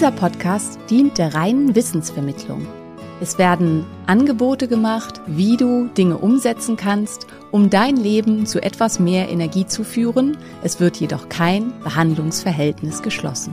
Dieser Podcast dient der reinen Wissensvermittlung. Es werden Angebote gemacht, wie du Dinge umsetzen kannst, um dein Leben zu etwas mehr Energie zu führen. Es wird jedoch kein Behandlungsverhältnis geschlossen.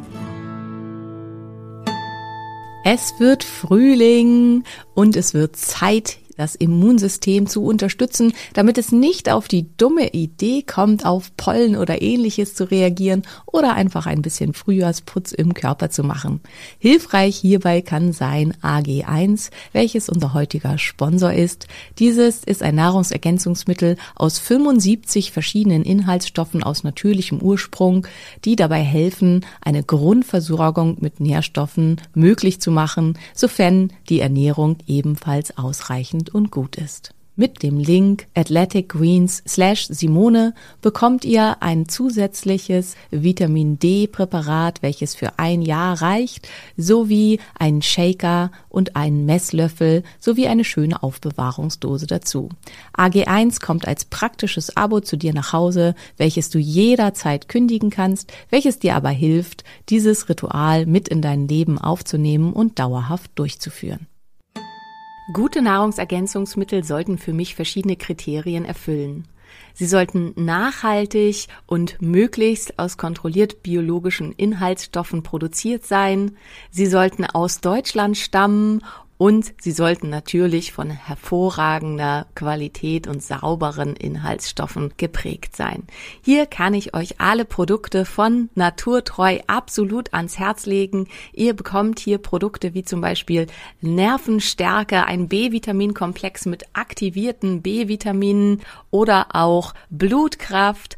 Es wird Frühling und es wird Zeit, das Immunsystem zu unterstützen, damit es nicht auf die dumme Idee kommt, auf Pollen oder ähnliches zu reagieren oder einfach ein bisschen Frühjahrsputz im Körper zu machen. Hilfreich hierbei kann sein AG1, welches unser heutiger Sponsor ist. Dieses ist ein Nahrungsergänzungsmittel aus 75 verschiedenen Inhaltsstoffen aus natürlichem Ursprung, die dabei helfen, eine Grundversorgung mit Nährstoffen möglich zu machen, sofern die Ernährung ebenfalls ausreichend und gut ist. Mit dem Link Athletic Greens slash Simone bekommt ihr ein zusätzliches Vitamin D Präparat, welches für ein Jahr reicht, sowie einen Shaker und einen Messlöffel sowie eine schöne Aufbewahrungsdose dazu. AG1 kommt als praktisches Abo zu dir nach Hause, welches du jederzeit kündigen kannst, welches dir aber hilft, dieses Ritual mit in dein Leben aufzunehmen und dauerhaft durchzuführen. Gute Nahrungsergänzungsmittel sollten für mich verschiedene Kriterien erfüllen. Sie sollten nachhaltig und möglichst aus kontrolliert biologischen Inhaltsstoffen produziert sein. Sie sollten aus Deutschland stammen und sie sollten natürlich von hervorragender Qualität und sauberen Inhaltsstoffen geprägt sein. Hier kann ich euch alle Produkte von Naturtreu absolut ans Herz legen. Ihr bekommt hier Produkte wie zum Beispiel Nervenstärke, ein B-Vitaminkomplex mit aktivierten B-Vitaminen oder auch Blutkraft,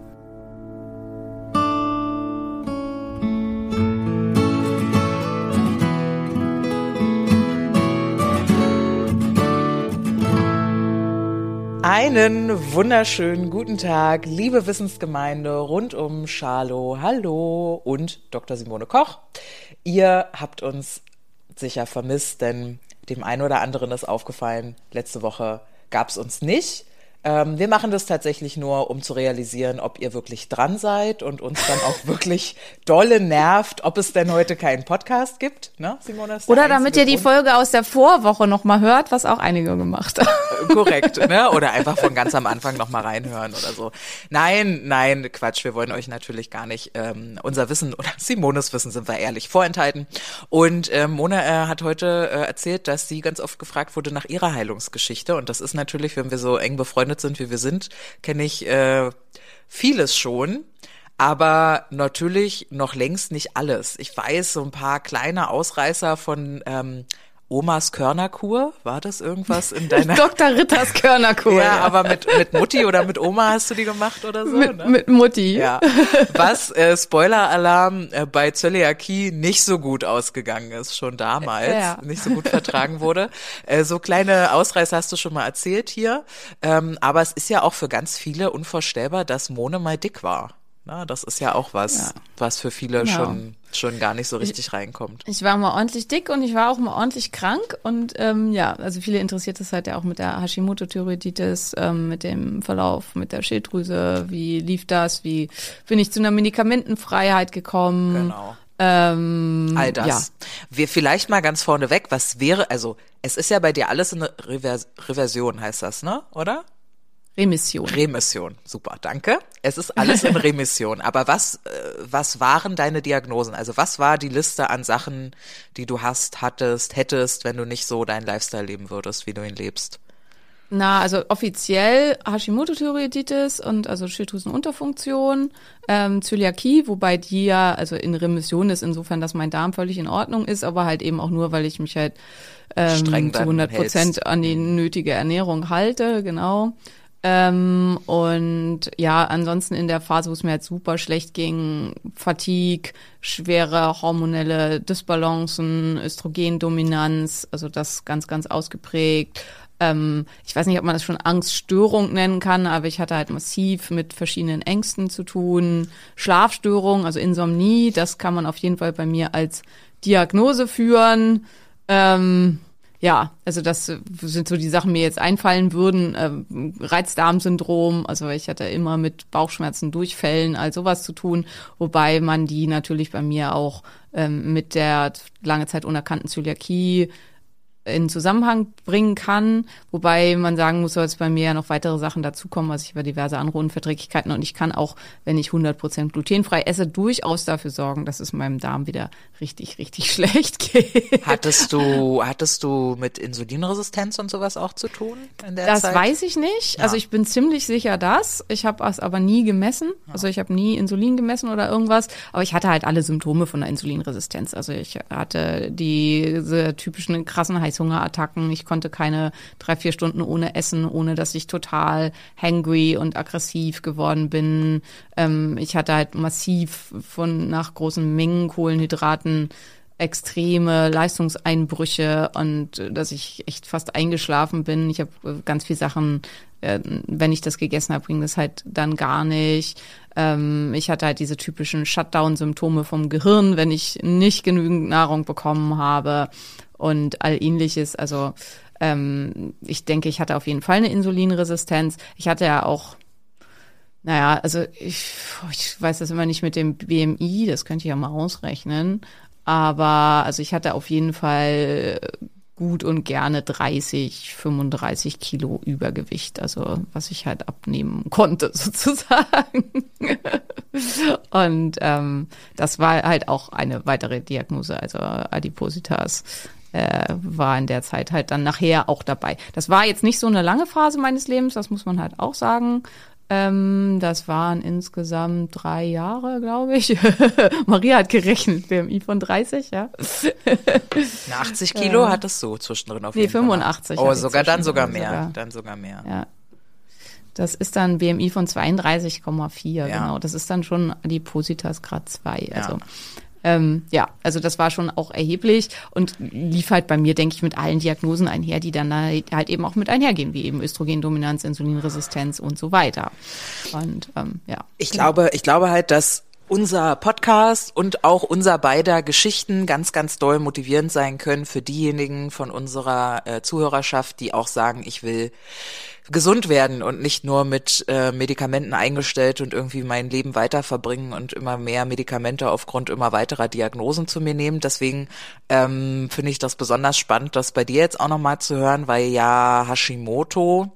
Einen wunderschönen guten Tag, liebe Wissensgemeinde rund um Schalo, hallo und Dr. Simone Koch. Ihr habt uns sicher vermisst, denn dem einen oder anderen ist aufgefallen, letzte Woche gab es uns nicht. Ähm, wir machen das tatsächlich nur, um zu realisieren, ob ihr wirklich dran seid und uns dann auch wirklich dolle nervt, ob es denn heute keinen Podcast gibt. Ne, Simona? Oder damit ihr die einzige Folge aus der Vorwoche nochmal hört, was auch einige gemacht haben. Grund. Korrekt, ne? Oder einfach von ganz am Anfang nochmal reinhören oder so. Nein, nein, Quatsch, wir wollen euch natürlich gar nicht ähm, unser Wissen oder Simones Wissen, sind wir ehrlich, vorenthalten. Und ähm, Mona äh, hat heute äh, erzählt, dass sie ganz oft gefragt wurde nach ihrer Heilungsgeschichte. Und das ist natürlich, wenn wir so eng befreundet sind, wie wir sind, kenne ich äh, vieles schon. Aber natürlich noch längst nicht alles. Ich weiß so ein paar kleine Ausreißer von ähm, Omas Körnerkur. War das irgendwas in deiner... Dr. Ritters Körnerkur. ja, aber mit, mit Mutti oder mit Oma hast du die gemacht oder so? mit, ne? mit Mutti. Ja, was äh, Spoiler-Alarm äh, bei Zöliakie nicht so gut ausgegangen ist, schon damals, Ja. nicht so gut vertragen wurde. Äh, so kleine Ausreißer hast du schon mal erzählt hier, ähm, aber es ist ja auch für ganz viele unvorstellbar, dass Mone mal dick war. Na, das ist ja auch was, Ja. was für viele Genau. schon schon gar nicht so richtig reinkommt. Ich war mal ordentlich dick und ich war auch mal ordentlich krank und ähm, ja, also viele interessiert es halt ja auch mit der Hashimoto-Thyreoiditis, ähm, mit dem Verlauf mit der Schilddrüse, wie lief das, wie bin ich zu einer Medikamentenfreiheit gekommen, Genau. Ähm, All das. Ja. Wir vielleicht mal ganz vorneweg, was wäre, also es ist ja bei dir alles eine Revers Reversion, heißt das, ne? Oder? Remission. Remission. Super, danke. Es ist alles in Remission. Aber was, äh, was waren deine Diagnosen? Also was war die Liste an Sachen, die du hast, hattest, hättest, wenn du nicht so deinen Lifestyle leben würdest, wie du ihn lebst? Na, also offiziell Hashimoto-Thyreoiditis und also Schilddrüsenunterfunktion, ähm, Zöliakie, wobei die ja also in Remission ist, insofern, dass mein Darm völlig in Ordnung ist, aber halt eben auch nur, weil ich mich halt ähm, Streng zu dann 100 Prozent an die nötige Ernährung halte, genau. Ähm, und ja, ansonsten in der Phase, wo es mir halt super schlecht ging, Fatigue, schwere hormonelle Dysbalancen, Östrogendominanz, also das ganz, ganz ausgeprägt. Ähm, ich weiß nicht, ob man das schon Angststörung nennen kann, aber ich hatte halt massiv mit verschiedenen Ängsten zu tun. Schlafstörung, also Insomnie, das kann man auf jeden Fall bei mir als Diagnose führen. Ähm, ja, also das sind so die Sachen, die mir jetzt einfallen würden. Ähm, Reizdarmsyndrom, also ich hatte immer mit Bauchschmerzen, Durchfällen, all sowas zu tun, wobei man die natürlich bei mir auch ähm, mit der lange Zeit unerkannten Zöliakie in Zusammenhang bringen kann, wobei man sagen muss, dass bei mir ja noch weitere Sachen dazukommen, also ich habe diverse andere Unverträglichkeiten und ich kann auch, wenn ich 100% glutenfrei esse, durchaus dafür sorgen, dass es meinem Darm wieder richtig, richtig schlecht geht. Hattest du, hattest du mit Insulinresistenz und sowas auch zu tun in der Das Zeit? weiß ich nicht. Also ich bin ziemlich sicher das. Ich habe es aber nie gemessen. Also ich habe nie Insulin gemessen oder irgendwas. Aber ich hatte halt alle Symptome von der Insulinresistenz. Also ich hatte diese typischen krassen Heißhungerattacken. Ich konnte keine drei, vier Stunden ohne Essen, ohne dass ich total hangry und aggressiv geworden bin. Ähm, ich hatte halt massiv von nach großen Mengen Kohlenhydraten extreme Leistungseinbrüche und äh, dass ich echt fast eingeschlafen bin. Ich habe äh, ganz viel Sachen, äh, wenn ich das gegessen habe, ging das halt dann gar nicht. Ähm, ich hatte halt diese typischen Shutdown-Symptome vom Gehirn, wenn ich nicht genügend Nahrung bekommen habe und all ähnliches. Also ähm, ich denke, ich hatte auf jeden Fall eine Insulinresistenz. Ich hatte ja auch naja, also ich, ich weiß das immer nicht mit dem BMI, das könnte ich ja mal ausrechnen. Aber also ich hatte auf jeden Fall gut und gerne 30, 35 Kilo Übergewicht, also was ich halt abnehmen konnte sozusagen. und ähm, das war halt auch eine weitere Diagnose, also Adipositas äh, war in der Zeit halt dann nachher auch dabei. Das war jetzt nicht so eine lange Phase meines Lebens, das muss man halt auch sagen. Ähm, das waren insgesamt drei Jahre, glaube ich. Maria hat gerechnet, BMI von 30, ja. Na, 80 Kilo hattest du zwischendrin auf Nee, jeden Fall. 85 Oh, hatte ich sogar dann sogar mehr. sogar. Dann sogar mehr. Ja. Das ist dann BMI von 32,4, Ja. genau. Das ist dann schon Adipositas Grad 2. Ja. Ähm, ja, also das war schon auch erheblich und lief halt bei mir, denke ich, mit allen Diagnosen einher, die dann halt eben auch mit einhergehen, wie eben Östrogendominanz, Insulinresistenz und so weiter. Und ähm, ja. Ich glaube, ich glaube halt, dass unser Podcast und auch unser beider Geschichten ganz, ganz doll motivierend sein können für diejenigen von unserer äh, Zuhörerschaft, die auch sagen, ich will gesund werden und nicht nur mit äh, Medikamenten eingestellt und irgendwie mein Leben weiter verbringen und immer mehr Medikamente aufgrund immer weiterer Diagnosen zu mir nehmen. Deswegen ähm, finde ich das besonders spannend, das bei dir jetzt auch nochmal zu hören, weil ja Hashimoto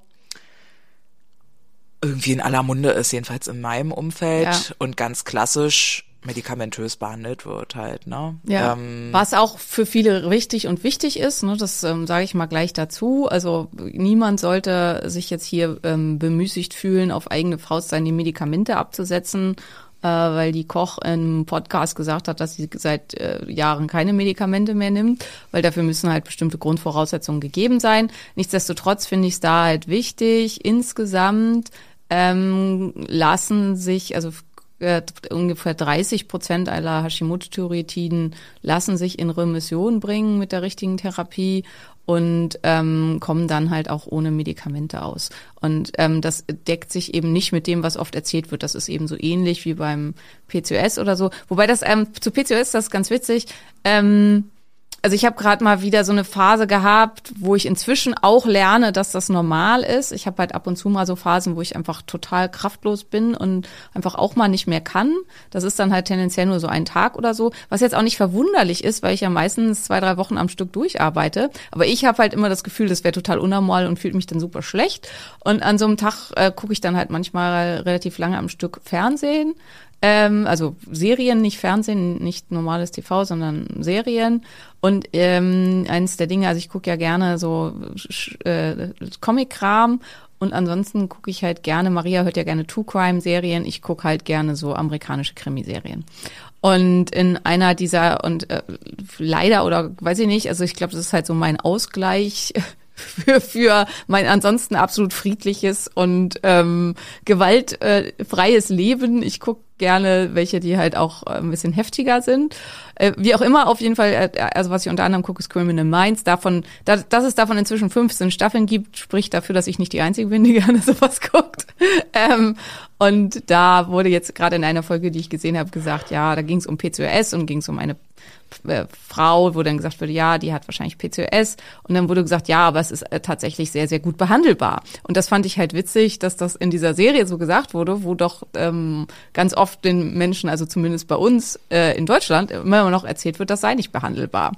irgendwie in aller Munde ist, jedenfalls in meinem Umfeld Ja. und ganz klassisch medikamentös behandelt wird halt, ne? Ja, Ähm, was auch für viele wichtig und wichtig ist, ne, das ähm, sage ich mal gleich dazu. Also niemand sollte sich jetzt hier ähm, bemüßigt fühlen, auf eigene Faust seine Medikamente abzusetzen, äh, weil die Koch im Podcast gesagt hat, dass sie seit äh, Jahren keine Medikamente mehr nimmt, weil dafür müssen halt bestimmte Grundvoraussetzungen gegeben sein. Nichtsdestotrotz finde ich es da halt wichtig, insgesamt ähm, lassen sich, also äh, ungefähr 30 Prozent aller Hashimoto-Thyreoididen lassen sich in Remission bringen mit der richtigen Therapie und ähm, kommen dann halt auch ohne Medikamente aus. Und ähm, das deckt sich eben nicht mit dem, was oft erzählt wird. Das ist eben so ähnlich wie beim PCOS oder so. Wobei das ähm, zu PCOS, das ist ganz witzig, ähm, also ich habe gerade mal wieder so eine Phase gehabt, wo ich inzwischen auch lerne, dass das normal ist. Ich habe halt ab und zu mal so Phasen, wo ich einfach total kraftlos bin und einfach auch mal nicht mehr kann. Das ist dann halt tendenziell nur so ein Tag oder so, was jetzt auch nicht verwunderlich ist, weil ich ja meistens zwei, drei Wochen am Stück durcharbeite. Aber ich habe halt immer das Gefühl, das wäre total unnormal und fühlt mich dann super schlecht. Und an so einem Tag äh, gucke ich dann halt manchmal relativ lange am Stück Fernsehen ähm, also Serien, nicht Fernsehen, nicht normales TV, sondern Serien. Und ähm, eines der Dinge, also ich gucke ja gerne so äh, Comic-Kram und ansonsten gucke ich halt gerne, Maria hört ja gerne True Crime-Serien, ich gucke halt gerne so amerikanische Krimiserien. Und in einer dieser, und äh, leider oder weiß ich nicht, also ich glaube, das ist halt so mein Ausgleich für, für mein ansonsten absolut friedliches und ähm, gewaltfreies Leben. Ich gucke gerne welche, die halt auch äh, ein bisschen heftiger sind. Äh, wie auch immer, auf jeden Fall, äh, also was ich unter anderem gucke, ist Criminal Minds. Davon, da, dass es davon inzwischen 15 Staffeln gibt, spricht dafür, dass ich nicht die Einzige bin, die gerne sowas guckt. Ähm, und da wurde jetzt gerade in einer Folge, die ich gesehen habe, gesagt, ja, da ging es um PCOS und ging es um eine äh, Frau, wo dann gesagt wurde, ja, die hat wahrscheinlich PCOS. Und dann wurde gesagt, ja, aber es ist äh, tatsächlich sehr, sehr gut behandelbar. Und das fand ich halt witzig, dass das in dieser Serie so gesagt wurde, wo doch ähm, ganz oft den Menschen, also zumindest bei uns äh, in Deutschland, immer noch erzählt wird, das sei nicht behandelbar.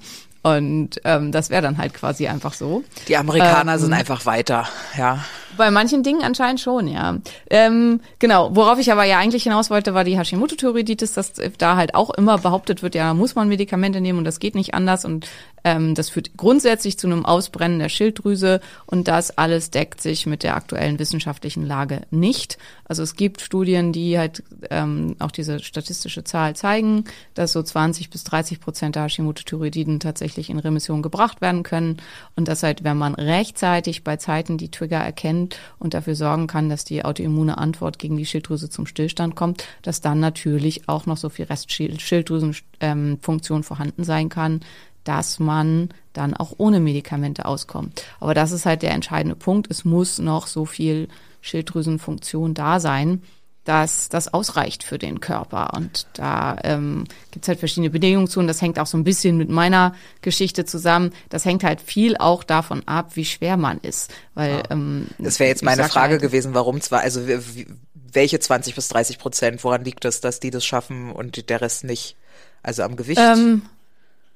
Und ähm, das wäre dann halt quasi einfach so. Die Amerikaner Ähm, sind einfach weiter, ja. Bei manchen Dingen anscheinend schon, ja. Ähm, genau, worauf ich aber ja eigentlich hinaus wollte, war die Hashimoto-Thyreoiditis, dass da halt auch immer behauptet wird, ja, muss man Medikamente nehmen und das geht nicht anders und ähm, das führt grundsätzlich zu einem Ausbrennen der Schilddrüse und das alles deckt sich mit der aktuellen wissenschaftlichen Lage nicht. Also es gibt Studien, die halt ähm, auch diese statistische Zahl zeigen, dass so 20 bis 30 Prozent der Hashimoto-Thyreoididen tatsächlich in Remission gebracht werden können und dass halt, wenn man rechtzeitig bei Zeiten die Trigger erkennt und dafür sorgen kann, dass die autoimmune Antwort gegen die Schilddrüse zum Stillstand kommt, dass dann natürlich auch noch so viel Restschilddrüsenfunktion vorhanden sein kann, dass man dann auch ohne Medikamente auskommt. Aber das ist halt der entscheidende Punkt. Es muss noch so viel Schilddrüsenfunktion da sein, dass das ausreicht für den Körper. Und da ähm, gibt halt verschiedene Bedingungen zu und das hängt auch so ein bisschen mit meiner Geschichte zusammen. Das hängt halt viel auch davon ab, wie schwer man ist. Weil ähm, Das wäre jetzt meine Frage halt, gewesen, warum zwar, also wie- welche 20 bis 30 Prozent, woran liegt es, dass die das schaffen und der Rest nicht? Also am Gewicht? Ähm,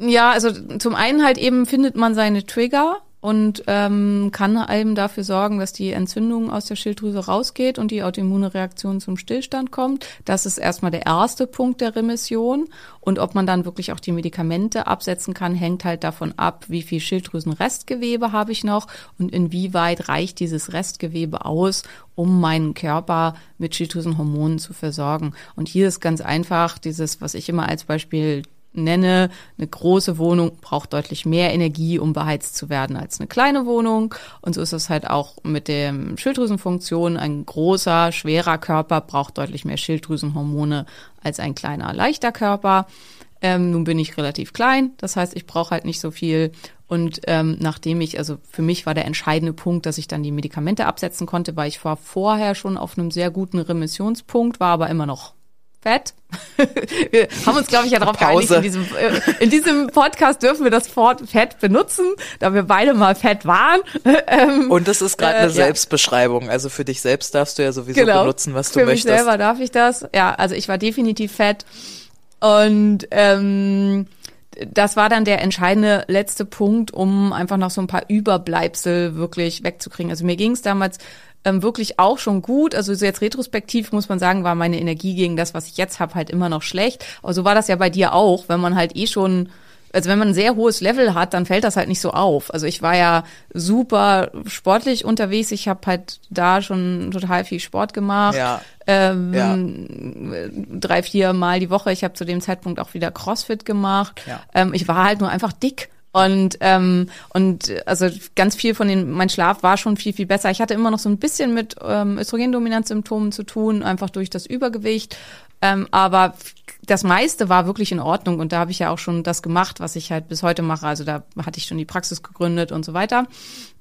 ja, also zum einen halt eben findet man seine Trigger und ähm, kann einem dafür sorgen, dass die Entzündung aus der Schilddrüse rausgeht und die autoimmune Reaktion zum Stillstand kommt. Das ist erstmal der erste Punkt der Remission. Und ob man dann wirklich auch die Medikamente absetzen kann, hängt halt davon ab, wie viel Schilddrüsenrestgewebe habe ich noch und inwieweit reicht dieses Restgewebe aus, um meinen Körper mit Schilddrüsenhormonen zu versorgen. Und hier ist ganz einfach dieses, was ich immer als Beispiel nenne, eine große Wohnung braucht deutlich mehr Energie, um beheizt zu werden als eine kleine Wohnung. Und so ist es halt auch mit der Schilddrüsenfunktion. Ein großer, schwerer Körper braucht deutlich mehr Schilddrüsenhormone als ein kleiner, leichter Körper. Ähm, nun bin ich relativ klein, das heißt, ich brauche halt nicht so viel. Und ähm, nachdem ich, also für mich war der entscheidende Punkt, dass ich dann die Medikamente absetzen konnte, weil ich war vorher schon auf einem sehr guten Remissionspunkt, war aber immer noch fett. wir haben uns, glaube ich, ja darauf geeinigt, in diesem, äh, in diesem Podcast dürfen wir das Wort fett benutzen, da wir beide mal fett waren. ähm, und das ist gerade äh, eine. Selbstbeschreibung. Also für dich selbst darfst du ja sowieso genau. benutzen, was du Für möchtest. mich selber darf ich das. Ja, also ich war definitiv fett. Und ähm, das war dann der entscheidende letzte Punkt, um einfach noch so ein paar Überbleibsel wirklich wegzukriegen. Also mir ging es damals ähm, wirklich auch schon gut. Also so jetzt retrospektiv muss man sagen, war meine Energie gegen das, was ich jetzt habe, halt immer noch schlecht. Aber so war das ja bei dir auch, wenn man halt eh schon also wenn man ein sehr hohes Level hat, dann fällt das halt nicht so auf. Also ich war ja super sportlich unterwegs. Ich habe halt da schon total viel Sport gemacht. Ja. Ähm, Ja. Drei, vier Mal die Woche. Ich habe zu dem Zeitpunkt auch wieder CrossFit gemacht. Ja. Ähm, ich war halt nur einfach dick. Und ähm, und also ganz viel von den mein Schlaf war schon viel viel besser. Ich hatte immer noch so ein bisschen mit ähm, Östrogendominanzsymptomen zu tun, einfach durch das Übergewicht. Ähm, aber das meiste war wirklich in Ordnung und da habe ich ja auch schon das gemacht, was ich halt bis heute mache. Also da hatte ich schon die Praxis gegründet und so weiter.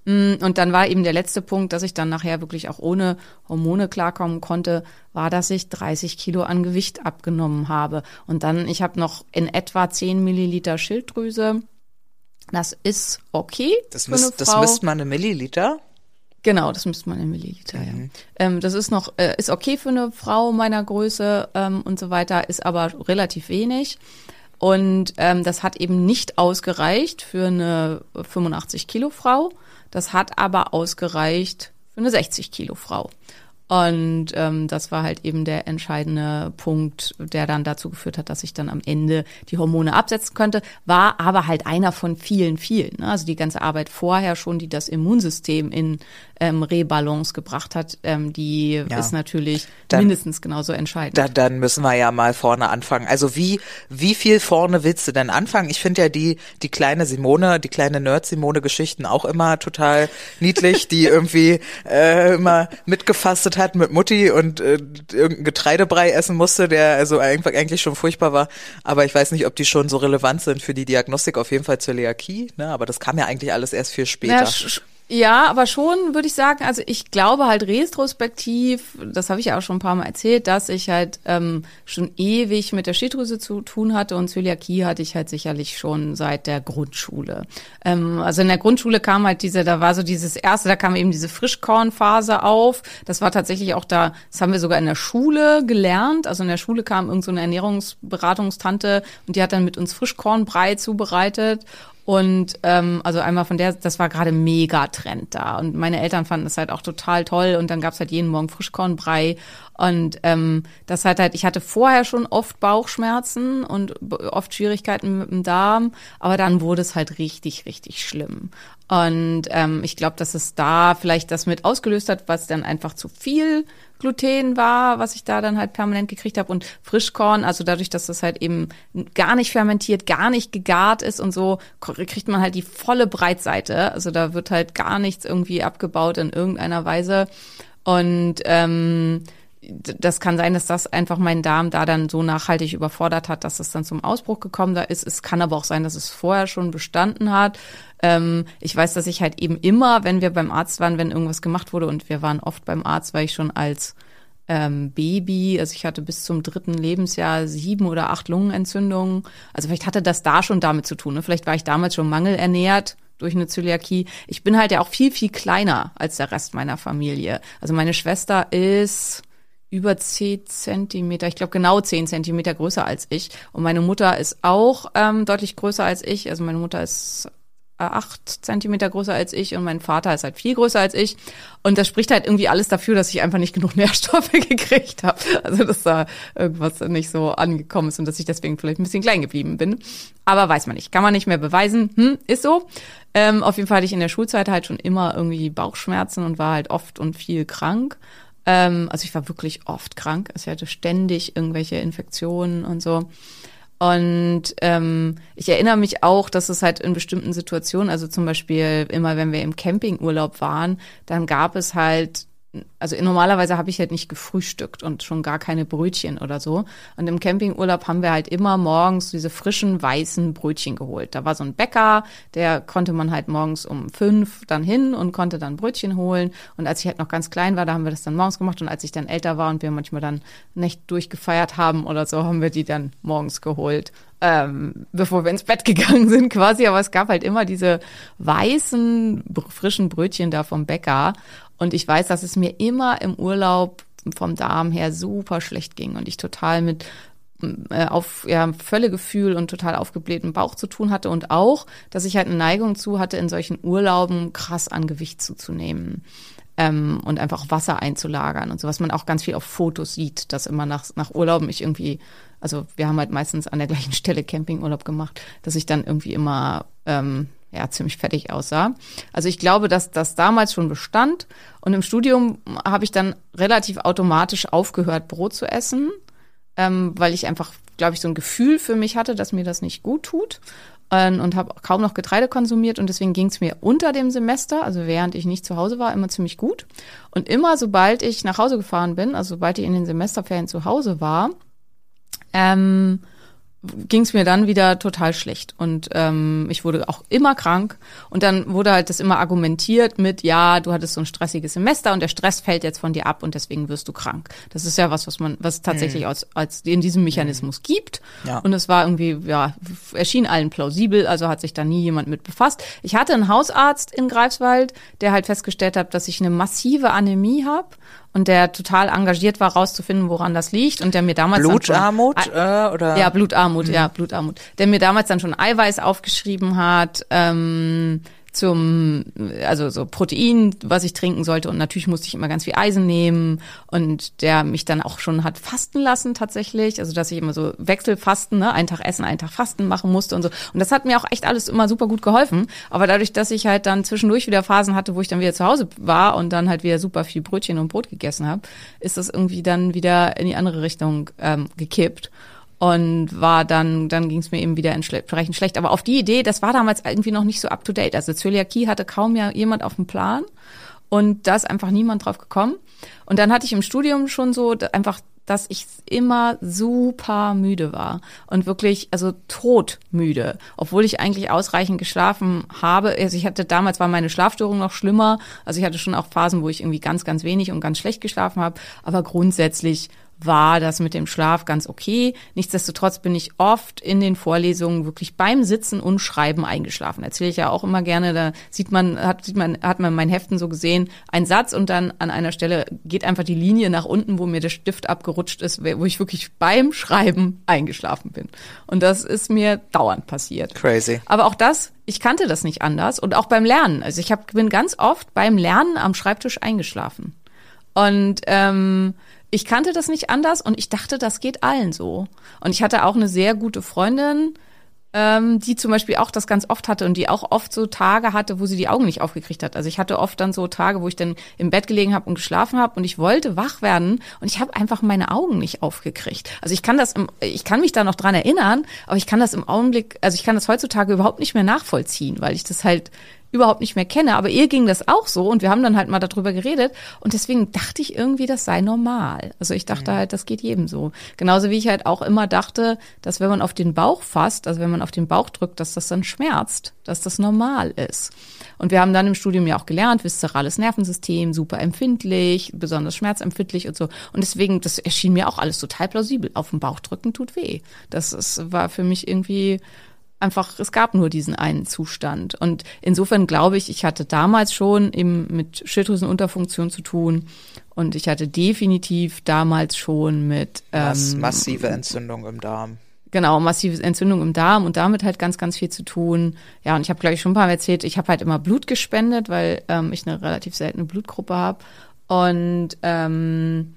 Mm, Und dann war eben der letzte Punkt, dass ich dann nachher wirklich auch ohne Hormone klarkommen konnte, war, dass ich 30 Kilo an Gewicht abgenommen habe. Und dann, ich habe noch in etwa 10 Milliliter Schilddrüse Das ist okay. Das, für eine misst, das misst man in Milliliter. Genau, das müsste man in Milliliter, ja. Ähm, das ist noch, äh, ist okay für eine Frau meiner Größe ähm, und so weiter, ist aber relativ wenig. Und ähm, das hat eben nicht ausgereicht für eine 85 Kilo Frau. Das hat aber ausgereicht für eine 60 Kilo Frau. Und ähm, das war halt eben der entscheidende Punkt, der dann dazu geführt hat, dass ich dann am Ende die Hormone absetzen könnte, war aber halt einer von vielen, vielen. Ne? Also die ganze Arbeit vorher schon, die das Immunsystem in ähm, Rebalance gebracht hat, ähm, die Ja. ist natürlich Dann- mindestens genauso entscheidend. Da, dann müssen wir ja mal vorne anfangen. Also wie, wie viel vorne willst du denn anfangen? Ich finde ja die, die kleine Simone, die kleine Nerd-Simone-Geschichten auch immer total niedlich, die irgendwie äh, immer mitgefastet hat mit Mutti und äh, irgendein Getreidebrei essen musste, der also einfach eigentlich schon furchtbar war. Aber ich weiß nicht, ob die schon so relevant sind für die Diagnostik, auf jeden Fall Zöliakie, ne? Aber das kam ja eigentlich alles erst viel später. Ja, ja, aber schon würde ich sagen, also ich glaube halt retrospektiv, das habe ich ja auch schon ein paar Mal erzählt, dass ich halt ähm, schon ewig mit der Schilddrüse zu tun hatte und Zöliakie hatte ich halt sicherlich schon seit der Grundschule. Ähm, also in der Grundschule kam halt diese, da war so dieses erste, da kam eben diese Frischkornphase auf. Das war tatsächlich auch da, das haben wir sogar in der Schule gelernt. Also in der Schule kam irgend so Ernährungsberatungstante und die hat dann mit uns Frischkornbrei zubereitet. Und ähm, also einmal von der, das war gerade mega Trend da. Und meine Eltern fanden das halt auch total toll. Und dann gab's halt jeden Morgen Frischkornbrei. Und ähm, das hat halt, ich hatte vorher schon oft Bauchschmerzen und oft Schwierigkeiten mit dem Darm, aber dann wurde es halt richtig, richtig schlimm. Und ähm, ich glaube, dass es da vielleicht das mit ausgelöst hat, was dann einfach zu viel Gluten war, was ich da dann halt permanent gekriegt habe und Frischkorn, also dadurch, dass das halt eben gar nicht fermentiert, gar nicht gegart ist und so, kriegt man halt die volle Breitseite. Also da wird halt gar nichts irgendwie abgebaut in irgendeiner Weise. Und ähm, das kann sein, dass das einfach meinen Darm da dann so nachhaltig überfordert hat, dass es dann zum Ausbruch gekommen da ist. Es kann aber auch sein, dass es vorher schon bestanden hat. Ähm, ich weiß, dass ich halt eben immer, wenn wir beim Arzt waren, wenn irgendwas gemacht wurde und wir waren oft beim Arzt, weil ich schon als ähm, Baby, also ich hatte bis zum dritten Lebensjahr sieben oder acht Lungenentzündungen. Also vielleicht hatte das da schon damit zu tun. Ne? Vielleicht war ich damals schon mangelernährt durch eine Zöliakie. Ich bin halt ja auch viel, viel kleiner als der Rest meiner Familie. Also meine Schwester ist über 10 Zentimeter, ich glaube genau 10 Zentimeter größer als ich. Und meine Mutter ist auch ähm, deutlich größer als ich. Also meine Mutter ist äh, acht Zentimeter größer als ich und mein Vater ist halt viel größer als ich. Und das spricht halt irgendwie alles dafür, dass ich einfach nicht genug Nährstoffe gekriegt habe. Also dass da irgendwas nicht so angekommen ist und dass ich deswegen vielleicht ein bisschen klein geblieben bin. Aber weiß man nicht, kann man nicht mehr beweisen. Hm, ist so. Ähm, auf jeden Fall hatte ich in der Schulzeit halt schon immer irgendwie Bauchschmerzen und war halt oft und viel krank. Ähm, also ich war wirklich oft krank. Also ich hatte ständig irgendwelche Infektionen und so. Und ähm, ich erinnere mich auch, dass es halt in bestimmten Situationen, also zum Beispiel immer, wenn wir im Campingurlaub waren, dann gab es halt also normalerweise habe ich halt nicht gefrühstückt und schon gar keine Brötchen oder so. Und im Campingurlaub haben wir halt immer morgens diese frischen weißen Brötchen geholt. Da war so ein Bäcker, der konnte man halt morgens um fünf dann hin und konnte dann Brötchen holen. Und als ich halt noch ganz klein war, da haben wir das dann morgens gemacht. Und als ich dann älter war und wir manchmal dann nicht durchgefeiert haben oder so, haben wir die dann morgens geholt. Ähm, bevor wir ins Bett gegangen sind quasi, aber es gab halt immer diese weißen, frischen Brötchen da vom Bäcker. Und ich weiß, dass es mir immer im Urlaub vom Darm her super schlecht ging und ich total mit äh, auf ja, Völlegefühl und total aufgeblähten Bauch zu tun hatte und auch, dass ich halt eine Neigung zu hatte, in solchen Urlauben krass an Gewicht zuzunehmen ähm, und einfach Wasser einzulagern und so, was man auch ganz viel auf Fotos sieht, dass immer nach, nach Urlauben ich irgendwie, also wir haben halt meistens an der gleichen Stelle Campingurlaub gemacht, dass ich dann irgendwie immer ähm, ja, ziemlich fertig aussah. Also ich glaube, dass das damals schon bestand. Und im Studium habe ich dann relativ automatisch aufgehört, Brot zu essen, ähm, weil ich einfach, glaube ich, so ein Gefühl für mich hatte, dass mir das nicht gut tut. Ähm, und habe kaum noch Getreide konsumiert und deswegen ging es mir unter dem Semester, also während ich nicht zu Hause war, immer ziemlich gut. Und immer sobald ich nach Hause gefahren bin, also sobald ich in den Semesterferien zu Hause war, ähm, ging es mir dann wieder total schlecht. Und ähm, ich wurde auch immer krank. Und dann wurde halt das immer argumentiert mit ja du hattest so ein stressiges Semester und der Stress fällt jetzt von dir ab und deswegen wirst du krank. Das ist ja was was man was tatsächlich als als in diesem Mechanismus gibt. Ja. und es war irgendwie ja erschien allen plausibel also hat sich da nie jemand mit befasst. Ich hatte einen Hausarzt in Greifswald der halt festgestellt hat dass ich eine massive Anämie habe und der total engagiert war rauszufinden woran das liegt und der mir damals dann schon- Blutarmut äh, oder? ja, Blutarmut, ja, Blutarmut. Der mir damals dann schon Eiweiß aufgeschrieben hat, ähm, zum, also so Protein, was ich trinken sollte. Und natürlich musste ich immer ganz viel Eisen nehmen. Und der mich dann auch schon hat fasten lassen tatsächlich. Also dass ich immer so Wechselfasten, ne, einen Tag essen, einen Tag fasten machen musste und so. Und das hat mir auch echt alles immer super gut geholfen. Aber dadurch, dass ich halt dann zwischendurch wieder Phasen hatte, wo ich dann wieder zu Hause war und dann halt wieder super viel Brötchen und Brot gegessen habe, ist das irgendwie dann wieder in die andere Richtung ähm, gekippt und war dann, dann ging es mir eben wieder entsprechend schlecht. Aber auf die Idee, das war damals irgendwie noch nicht so up to date. Also Zöliakie hatte kaum ja jemand auf dem Plan und da ist einfach niemand drauf gekommen. Und dann hatte ich im Studium schon so einfach, dass ich immer super müde war und wirklich, also todmüde, obwohl ich eigentlich ausreichend geschlafen habe. Also ich hatte damals war meine Schlafstörung noch schlimmer. Also ich hatte schon auch Phasen, wo ich irgendwie ganz, ganz wenig und ganz schlecht geschlafen habe. Aber grundsätzlich war das mit dem Schlaf ganz okay. Nichtsdestotrotz bin ich oft in den Vorlesungen wirklich beim Sitzen und Schreiben eingeschlafen. Erzähle ich ja auch immer gerne. Da sieht man, hat, sieht man, hat man mein Heften so gesehen, ein Satz und dann an einer Stelle geht einfach die Linie nach unten, wo mir der Stift abgerutscht ist, wo ich wirklich beim Schreiben eingeschlafen bin. Und das ist mir dauernd passiert. Crazy. Aber auch das, ich kannte das nicht anders und auch beim Lernen. Also ich hab, bin ganz oft beim Lernen am Schreibtisch eingeschlafen. Und ähm, ich kannte das nicht anders und ich dachte, das geht allen so. Und ich hatte auch eine sehr gute Freundin, ähm, die zum Beispiel auch das ganz oft hatte und die auch oft so Tage hatte, wo sie die Augen nicht aufgekriegt hat. Also ich hatte oft dann so Tage, wo ich dann im Bett gelegen habe und geschlafen habe und ich wollte wach werden und ich habe einfach meine Augen nicht aufgekriegt. Also ich kann das, im, ich kann mich da noch dran erinnern, aber ich kann das im Augenblick, also ich kann das heutzutage überhaupt nicht mehr nachvollziehen, weil ich das halt überhaupt nicht mehr kenne. Aber ihr ging das auch so und wir haben dann halt mal darüber geredet und deswegen dachte ich irgendwie, das sei normal. Also ich dachte halt, das geht jedem so. Genauso wie ich halt auch immer dachte, dass wenn man auf den Bauch fasst, also wenn man auf den Bauch drückt, dass das dann schmerzt, dass das normal ist. Und wir haben dann im Studium ja auch gelernt, viszerales Nervensystem, super empfindlich, besonders schmerzempfindlich und so. Und deswegen, das erschien mir auch alles total plausibel. Auf den Bauch drücken tut weh. Das ist, war für mich irgendwie einfach, es gab nur diesen einen Zustand. Und insofern glaube ich, ich hatte damals schon eben mit Schilddrüsenunterfunktion zu tun. Und ich hatte definitiv damals schon mit ähm, massive Entzündung im Darm. genau, massive Entzündung im Darm und damit halt ganz, ganz viel zu tun. Ja, und ich habe, glaube ich, schon ein paar Mal erzählt, ich habe halt immer Blut gespendet, weil ähm, ich eine relativ seltene Blutgruppe habe. Und ähm,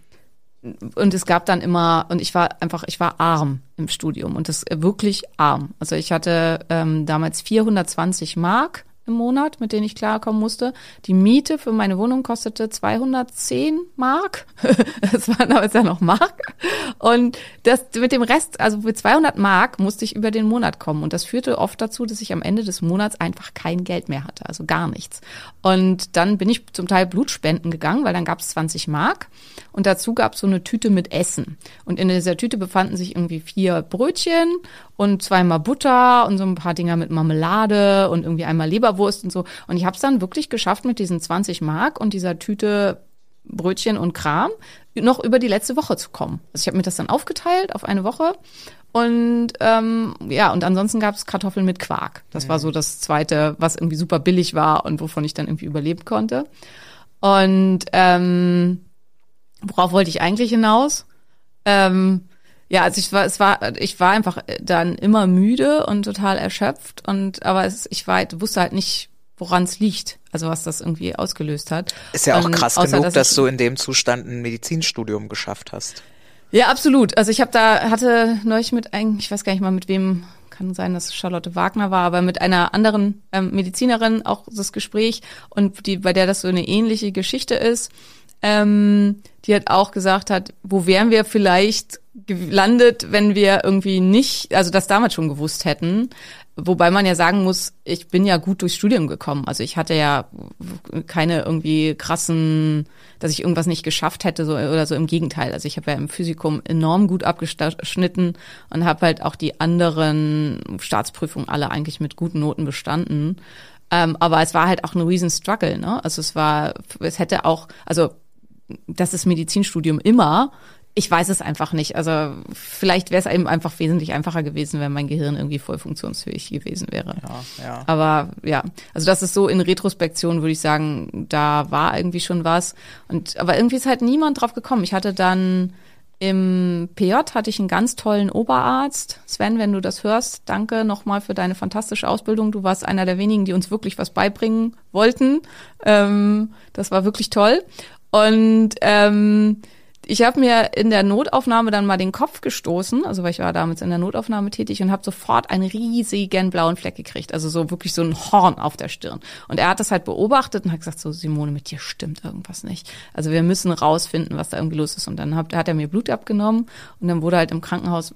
und es gab dann immer, und ich war einfach, ich war arm im Studium und das äh, wirklich arm. Also ich hatte ähm, damals 420 Mark im Monat, mit denen ich klarkommen musste. Die Miete für meine Wohnung kostete 210 Mark. Das war damals ja noch Mark. Und das mit dem Rest, also mit 200 Mark musste ich über den Monat kommen. Und das führte oft dazu, dass ich am Ende des Monats einfach kein Geld mehr hatte, also gar nichts. Und dann bin ich zum Teil Blutspenden gegangen, weil dann gab es 20 Mark. Und dazu gab es so eine Tüte mit Essen. Und in dieser Tüte befanden sich irgendwie vier Brötchen und zweimal Butter und so ein paar Dinger mit Marmelade und irgendwie einmal Leberwurst und so. Und ich habe es dann wirklich geschafft mit diesen 20 Mark und dieser Tüte Brötchen und Kram noch über die letzte Woche zu kommen. Also ich habe mir das dann aufgeteilt auf eine Woche und ähm, ja und ansonsten gab es Kartoffeln mit Quark. Das war so das zweite, was irgendwie super billig war und wovon ich dann irgendwie überleben konnte. Und ähm, worauf wollte ich eigentlich hinaus? Ähm, ja, also ich war, es war, ich war einfach dann immer müde und total erschöpft und aber es, ich war, halt- wusste halt nicht, woran es liegt, also was das irgendwie ausgelöst hat. Ist ja auch Und krass außer, genug, dass ich- du in dem Zustand ein Medizinstudium geschafft hast. Ja, absolut. Also ich habe da hatte neulich mit einem, ich weiß gar nicht mal mit wem, kann sein, dass es Charlotte Wagner war, aber mit einer anderen ähm, Medizinerin auch das Gespräch und die bei der das so eine ähnliche Geschichte ist. Ähm, die hat auch gesagt hat, wo wären wir vielleicht gelandet, wenn wir irgendwie nicht, also das damals schon gewusst hätten, Wobei man ja sagen muss, ich bin ja gut durchs Studium gekommen. Also ich hatte ja keine irgendwie krassen, dass ich irgendwas nicht geschafft hätte so, oder so im Gegenteil. Also ich habe ja im Physikum enorm gut abgeschnitten und habe halt auch die anderen Staatsprüfungen alle eigentlich mit guten Noten bestanden. Ähm, aber es war halt auch ein riesen Struggle, ne? Also es war, es hätte auch, also das ist Medizinstudium immer. Ich weiß es einfach nicht. Also vielleicht wäre es eben einfach wesentlich einfacher gewesen, wenn mein Gehirn irgendwie voll funktionsfähig gewesen wäre. Ja, ja. Aber ja, also das ist so in Retrospektion, würde ich sagen, da war irgendwie schon was. Und aber irgendwie ist halt niemand drauf gekommen. Ich hatte dann im PJ hatte ich einen ganz tollen Oberarzt. Sven, wenn du das hörst, danke nochmal für deine fantastische Ausbildung. Du warst einer der wenigen, die uns wirklich was beibringen wollten. Ähm, das war wirklich toll. Und ähm, ich habe mir in der Notaufnahme dann mal den Kopf gestoßen, also weil ich war damals in der Notaufnahme tätig und habe sofort einen riesigen blauen Fleck gekriegt, also so wirklich so ein Horn auf der Stirn. Und er hat das halt beobachtet und hat gesagt, so Simone, mit dir stimmt irgendwas nicht. Also wir müssen rausfinden, was da irgendwie los ist. Und dann hat, hat er mir Blut abgenommen und dann wurde halt im Krankenhaus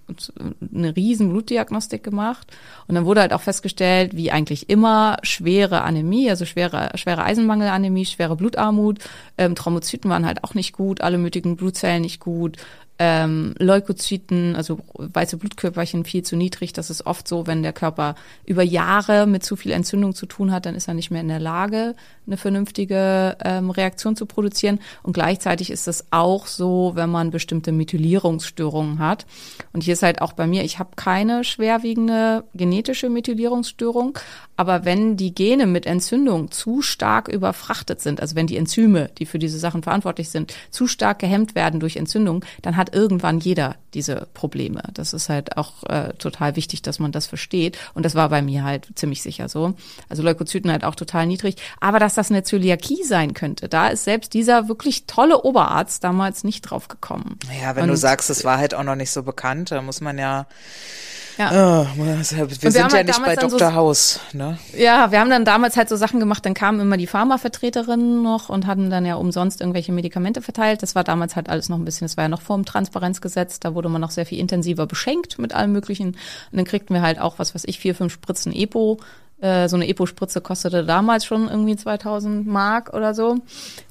eine riesen Blutdiagnostik gemacht. Und dann wurde halt auch festgestellt, wie eigentlich immer, schwere Anämie, also schwere, schwere Eisenmangelanämie, schwere Blutarmut, ähm, Thrombozyten waren halt auch nicht gut, alle möglichen Blut Blutzellen nicht gut, ähm, Leukozyten, also weiße Blutkörperchen viel zu niedrig. Das ist oft so, wenn der Körper über Jahre mit zu viel Entzündung zu tun hat, dann ist er nicht mehr in der Lage, eine vernünftige ähm, Reaktion zu produzieren. Und gleichzeitig ist es auch so, wenn man bestimmte Methylierungsstörungen hat. Und hier ist halt auch bei mir, ich habe keine schwerwiegende genetische Methylierungsstörung, aber wenn die Gene mit Entzündung zu stark überfrachtet sind, also wenn die Enzyme, die für diese Sachen verantwortlich sind, zu stark gehemmt werden durch Entzündung, dann hat irgendwann jeder diese Probleme. Das ist halt auch äh, total wichtig, dass man das versteht. Und das war bei mir halt ziemlich sicher so. Also Leukozyten halt auch total niedrig. Aber dass das eine Zöliakie sein könnte, da ist selbst dieser wirklich tolle Oberarzt damals nicht drauf gekommen. Ja, wenn Und, du sagst, es war halt auch noch nicht so bekannt, da muss man ja ja. Oh, wir sind ja halt nicht bei dann so- Dr. House, ne? Ja, wir haben dann damals halt so Sachen gemacht, dann kamen immer die Pharmavertreterinnen noch und hatten dann ja umsonst irgendwelche Medikamente verteilt. Das war damals halt alles noch ein bisschen, das war ja noch vor dem Transparenzgesetz, da wurde man noch sehr viel intensiver beschenkt mit allem möglichen. Und dann kriegten wir halt auch, was weiß ich, vier, fünf Spritzen Epo. Äh, So eine Epo-Spritze kostete damals schon irgendwie 2000 Mark oder so.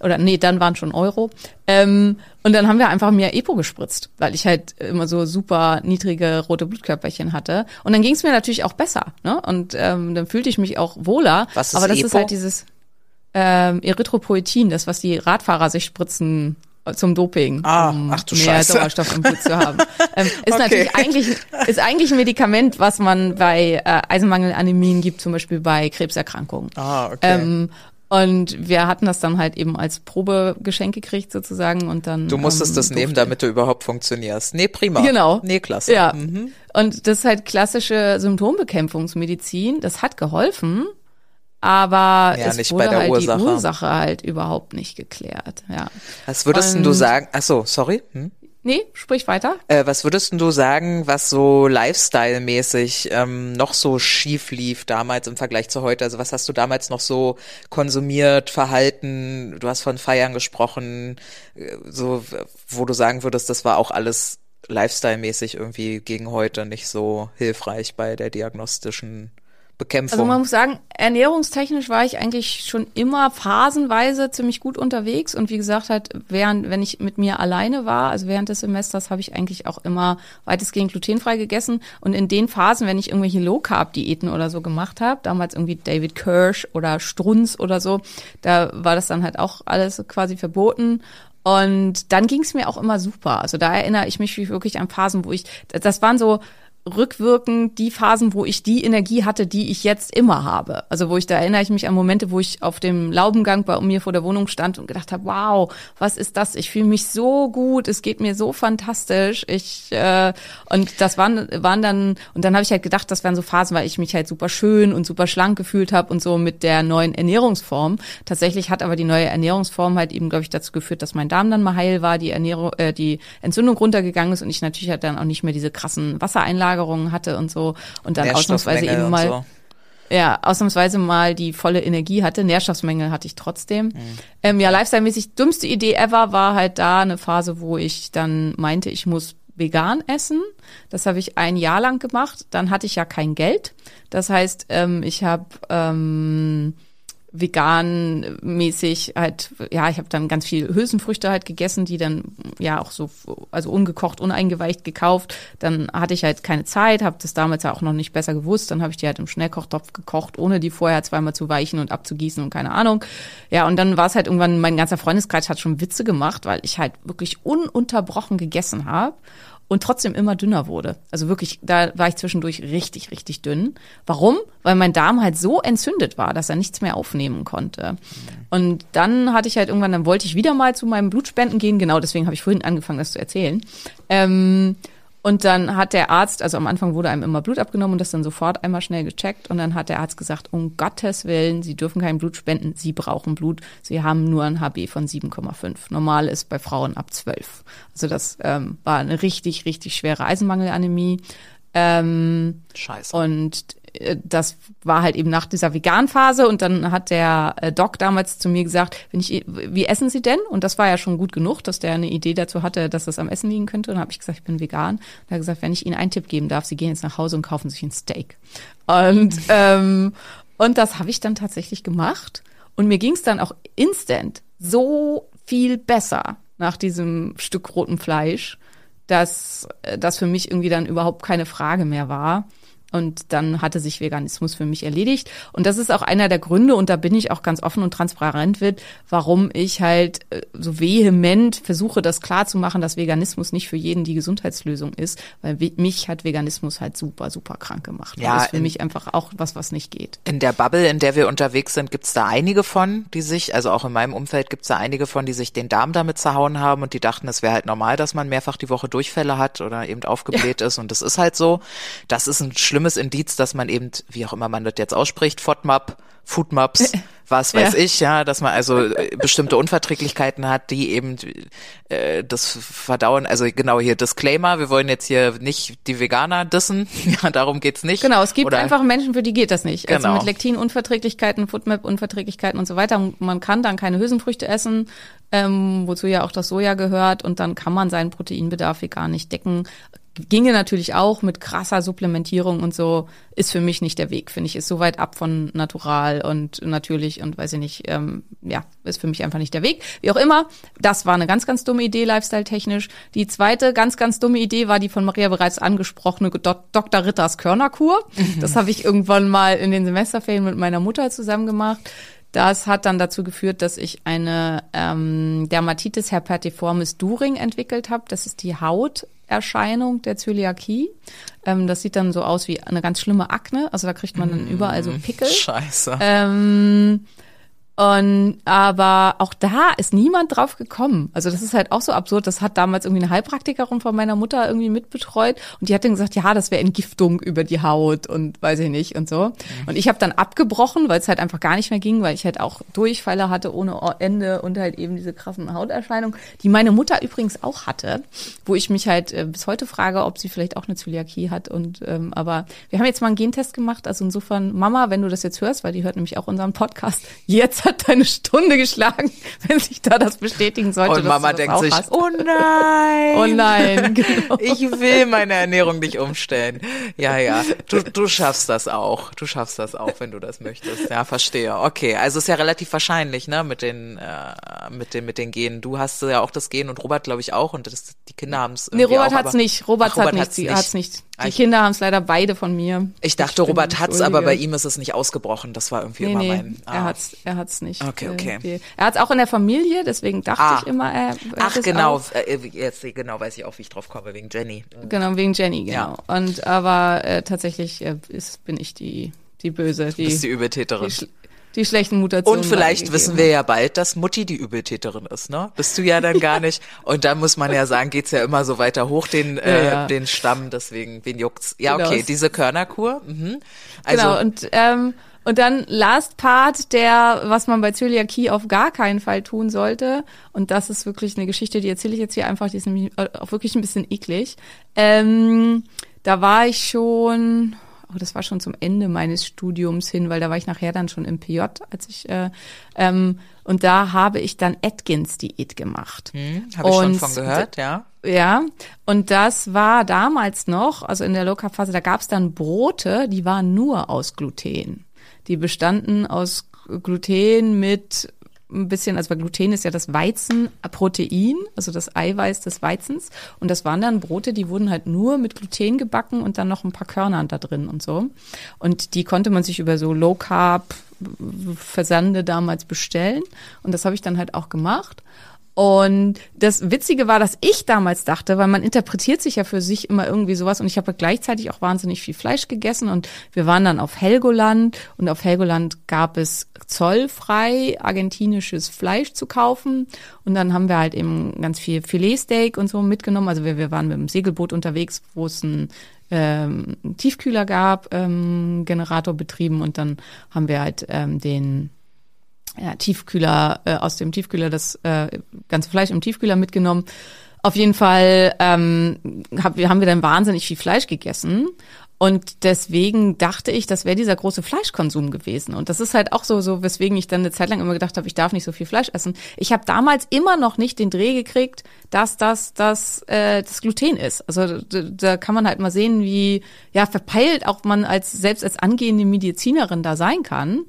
Oder nee, dann waren schon Euro. Ähm, und dann haben wir einfach mir Epo gespritzt, weil ich halt immer so super niedrige rote Blutkörperchen hatte. Und dann ging es mir natürlich auch besser. Ne? Und ähm, dann fühlte ich mich auch wohler. Was ist Aber das ist Epo? halt dieses ähm, Erythropoetin, das, was die Radfahrer sich spritzen zum Doping, Ah, um ach du mehr Scheiße. Sauerstoff im Blut zu haben. Ähm, ist Okay. natürlich eigentlich ist eigentlich ein Medikament, was man bei äh, Eisenmangelanämien gibt, zum Beispiel bei Krebserkrankungen. Ah, okay. Ähm, und wir hatten das dann halt eben als Probegeschenk gekriegt sozusagen und dann. du musstest ähm, das nehmen, damit du überhaupt funktionierst. Nee, prima. Genau. Nee, klasse. Ja. Mhm. Und das ist halt klassische Symptombekämpfungsmedizin. Das hat geholfen, aber Ja, es nicht wurde bei der halt Ursache. die Ursache halt überhaupt nicht geklärt. Ja. Was würdest denn du Und- sagen? Ach so, sorry. Hm? Nee, sprich weiter. Äh, was würdest du sagen, was so Lifestyle-mäßig ähm, noch so schief lief damals im Vergleich zu heute? Also was hast du damals noch so konsumiert, verhalten? Du hast von Feiern gesprochen, äh, so wo du sagen würdest, das war auch alles Lifestyle-mäßig irgendwie gegen heute nicht so hilfreich bei der diagnostischen Bekämpfung. Also man muss sagen, ernährungstechnisch war ich eigentlich schon immer phasenweise ziemlich gut unterwegs und wie gesagt halt während wenn ich mit mir alleine war, also während des Semesters habe ich eigentlich auch immer weitestgehend glutenfrei gegessen und in den Phasen, wenn ich irgendwelche Low Carb Diäten oder so gemacht habe, damals irgendwie David Kirsch oder Strunz oder so, da war das dann halt auch alles quasi verboten und dann ging es mir auch immer super. Also da erinnere ich mich wirklich an Phasen, wo ich, das waren so rückwirkend die Phasen, wo ich die Energie hatte, die ich jetzt immer habe. Also wo ich, da erinnere ich mich an Momente, wo ich auf dem Laubengang bei mir vor der Wohnung stand und gedacht habe, wow, was ist das? Ich fühle mich so gut, es geht mir so fantastisch. Ich äh, und das waren waren dann und dann habe ich halt gedacht, das wären so Phasen, weil ich mich halt super schön und super schlank gefühlt habe und so mit der neuen Ernährungsform. Tatsächlich hat aber die neue Ernährungsform halt eben, glaube ich, dazu geführt, dass mein Darm dann mal heil war, die Ernährung, äh, die Entzündung runtergegangen ist und ich natürlich halt dann auch nicht mehr diese krassen Wassereinlagerungen hatte und so und dann ausnahmsweise Nährstoffmängel eben mal so. ja, ausnahmsweise mal die volle Energie hatte. Nährstoffsmängel hatte ich trotzdem. Ähm, ja, lifestyle-mäßig dümmste Idee ever war halt da eine Phase, wo ich dann meinte, ich muss vegan essen. Das habe ich ein Jahr lang gemacht. Dann hatte ich ja kein Geld. Das heißt, ähm, ich habe ähm, vegan mäßig halt, ja, ich habe dann ganz viel Hülsenfrüchte halt gegessen, die dann ja auch so, also ungekocht, uneingeweicht gekauft. Dann hatte ich halt keine Zeit, habe das damals ja auch noch nicht besser gewusst. Dann habe ich die halt im Schnellkochtopf gekocht, ohne die vorher zweimal zu weichen und abzugießen und keine Ahnung. Ja, und dann war es halt irgendwann, mein ganzer Freundeskreis hat schon Witze gemacht, weil ich halt wirklich ununterbrochen gegessen habe und trotzdem immer dünner wurde. Also wirklich, da war ich zwischendurch richtig, richtig dünn. Warum? Weil mein Darm halt so entzündet war, dass er nichts mehr aufnehmen konnte. Und dann hatte ich halt irgendwann, dann wollte ich wieder mal zu meinem Blutspenden gehen. Genau deswegen habe ich vorhin angefangen, das zu erzählen. Ähm, und dann hat der Arzt, also am Anfang wurde einem immer Blut abgenommen und das dann sofort einmal schnell gecheckt. Und dann hat der Arzt gesagt, um Gottes Willen, Sie dürfen kein Blut spenden, Sie brauchen Blut. Sie haben nur ein HB von 7,5. Normal ist bei Frauen ab 12. Also das ähm, war eine richtig, richtig schwere Eisenmangelanämie. Ähm, Scheiße. und das war halt eben nach dieser Vegan-Phase und dann hat der äh, Doc damals zu mir gesagt, wenn ich, wie essen Sie denn? Und das war ja schon gut genug, dass der eine Idee dazu hatte, dass das am Essen liegen könnte. Und dann habe ich gesagt, ich bin vegan. Und er hat gesagt, wenn ich Ihnen einen Tipp geben darf, Sie gehen jetzt nach Hause und kaufen sich ein Steak. Und, ähm, und das habe ich dann tatsächlich gemacht. Und mir ging es dann auch instant so viel besser nach diesem Stück rotem Fleisch, dass äh, das für mich irgendwie dann überhaupt keine Frage mehr war. Und dann hatte sich Veganismus für mich erledigt. Und das ist auch einer der Gründe, und da bin ich auch ganz offen und transparent wird, warum ich halt äh, so vehement versuche, das klarzumachen, dass Veganismus nicht für jeden die Gesundheitslösung ist, weil we- mich hat Veganismus halt super, super krank gemacht. Ja, das ist für in- mich einfach auch was, was nicht geht. In der Bubble, in der wir unterwegs sind, gibt's da einige von, die sich, also auch in meinem Umfeld gibt's da einige von, die sich den Darm damit zerhauen haben und die dachten, es wäre halt normal, dass man mehrfach die Woche Durchfälle hat oder eben aufgebläht ist und das ist halt so. Das ist ein schlimmes Indiz, dass man eben, wie auch immer man das jetzt ausspricht, FODMAP, Foodmaps, was weiß Ja. ich, ja, dass man also äh, bestimmte Unverträglichkeiten hat, die eben äh, das Verdauen, also genau hier Disclaimer, wir wollen jetzt hier nicht die Veganer dissen, ja, darum geht's nicht. Genau, es gibt Oder- einfach Menschen, für die geht das nicht. Also Genau. mit Lektinunverträglichkeiten, Foodmap-Unverträglichkeiten und so weiter. Man kann dann keine Hülsenfrüchte essen, ähm, wozu ja auch das Soja gehört. Und dann kann man seinen Proteinbedarf gar nicht decken. Ginge natürlich auch mit krasser Supplementierung und so, ist für mich nicht der Weg, finde ich, ist so weit ab von natural und natürlich und weiß ich nicht, ähm, ja, ist für mich einfach nicht der Weg. Wie auch immer, das war eine ganz, ganz dumme Idee, lifestyle-technisch. Die zweite ganz, ganz dumme Idee war die von Maria bereits angesprochene Dok Dr. Ritters Körnerkur. Das habe ich irgendwann mal in den Semesterferien mit meiner Mutter zusammen gemacht. Das hat dann dazu geführt, dass ich eine ähm, Dermatitis herpetiformis During entwickelt habe. Das ist die Hauterscheinung der Zöliakie. Ähm, das sieht dann so aus wie eine ganz schlimme Akne. Also da kriegt man dann überall so Pickel. Scheiße. Ähm, und aber auch da ist niemand drauf gekommen. Also das ist halt auch so absurd. Das hat damals irgendwie eine Heilpraktikerin von meiner Mutter irgendwie mitbetreut und die hat dann gesagt, ja, das wäre Entgiftung über die Haut und weiß ich nicht und so. Und ich habe dann abgebrochen, weil es halt einfach gar nicht mehr ging, weil ich halt auch Durchfälle hatte ohne Ende und halt eben diese krassen Hauterscheinungen, die meine Mutter übrigens auch hatte, wo ich mich halt äh, bis heute frage, ob sie vielleicht auch eine Zöliakie hat. Und ähm, aber wir haben jetzt mal einen Gentest gemacht. Also insofern, Mama, wenn du das jetzt hörst, weil die hört nämlich auch unseren Podcast, jetzt hat deine Stunde geschlagen, wenn sich da das bestätigen sollte. Und Mama denkt sich, hast. oh nein. Oh nein, genau. Ich will meine Ernährung nicht umstellen. Ja, ja. Du, du schaffst das auch. Du schaffst das auch, wenn du das möchtest. Ja, verstehe. Okay, also ist ja relativ wahrscheinlich, ne, mit den, äh, mit den, mit den Genen. Du hast ja auch das Gen und Robert, glaube ich, auch. Und das, die Kinder haben es Nee, Robert auch, hat's aber- nicht. Robert, Ach, hat nicht. hat's nicht. Ah, Die ich- Kinder haben es leider beide von mir. Ich dachte, bin Robert hat's, aber bei ihm ist es nicht ausgebrochen. Das war irgendwie Nee, immer nee, mein. er ah. hat's, er hat's nicht. Okay, okay. Äh, die- Er hat's auch in der Familie, deswegen dachte Ah. ich immer, er, er Ach, hat es genau. Auch. Äh, Jetzt genau weiß ich auch, wie ich drauf komme, wegen Jenny. Genau, wegen Jenny, genau. Ja. Und aber äh, tatsächlich äh, ist, bin ich die, die Böse, die, Du bist die die, Übeltäterin. schl- die schlechten Mutationen. Und vielleicht wissen wir ja bald, dass Mutti die Übeltäterin ist, ne? Bist du ja dann gar nicht. Und dann muss man ja sagen, geht's ja immer so weiter hoch, den, äh, Ja, ja. den Stamm, deswegen, wen juckt's? Ja, Genau. okay, diese Körnerkur. Mhm. Also, genau, und, ähm, und dann Last Part, der, was man bei Zöliakie auf gar keinen Fall tun sollte. Und das ist wirklich eine Geschichte, die erzähle ich jetzt hier einfach, die ist nämlich äh, auch wirklich ein bisschen eklig. Ähm, da war ich schon, oh, das war schon zum Ende meines Studiums hin, weil da war ich nachher dann schon im PJ, als ich, äh, ähm, und da habe ich dann Atkins-Diät gemacht. hm, habe ich schon Und von gehört, ja. Ja, und das war damals noch, also in der Low Carb Phase, da gab es dann Brote, die waren nur aus Gluten. Die bestanden aus Gluten mit ein bisschen, also weil Gluten ist ja das Weizenprotein, also das Eiweiß des Weizens. Und das waren dann Brote, die wurden halt nur mit Gluten gebacken und dann noch ein paar Körner da drin und so. Und die konnte man sich über so Low Carb Versande damals bestellen. Und das habe ich dann halt auch gemacht. Und das Witzige war, dass ich damals dachte, weil man interpretiert sich ja für sich immer irgendwie sowas und ich habe gleichzeitig auch wahnsinnig viel Fleisch gegessen und wir waren dann auf Helgoland und auf Helgoland gab es zollfrei argentinisches Fleisch zu kaufen und dann haben wir halt eben ganz viel Filetsteak und so mitgenommen. Also wir, wir waren mit dem Segelboot unterwegs, wo es ein ähm, Tiefkühler gab, ähm, Generator betrieben und dann haben wir halt ähm, den ja, Tiefkühler, äh, aus dem Tiefkühler das äh, ganze Fleisch im Tiefkühler mitgenommen. Auf jeden Fall ähm, hab, haben wir dann wahnsinnig viel Fleisch gegessen. Und deswegen dachte ich, das wäre dieser große Fleischkonsum gewesen. Und das ist halt auch so, so weswegen ich dann eine Zeit lang immer gedacht habe, ich darf nicht so viel Fleisch essen. Ich habe damals immer noch nicht den Dreh gekriegt, dass das das, äh, das Gluten ist. Also da, da kann man halt mal sehen, wie ja verpeilt auch man als selbst als angehende Medizinerin da sein kann.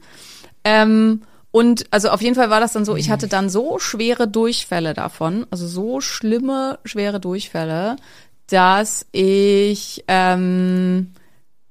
Ähm, und also auf jeden Fall war das dann so, ich hatte dann so schwere Durchfälle davon, also so schlimme, schwere Durchfälle, dass ich ähm,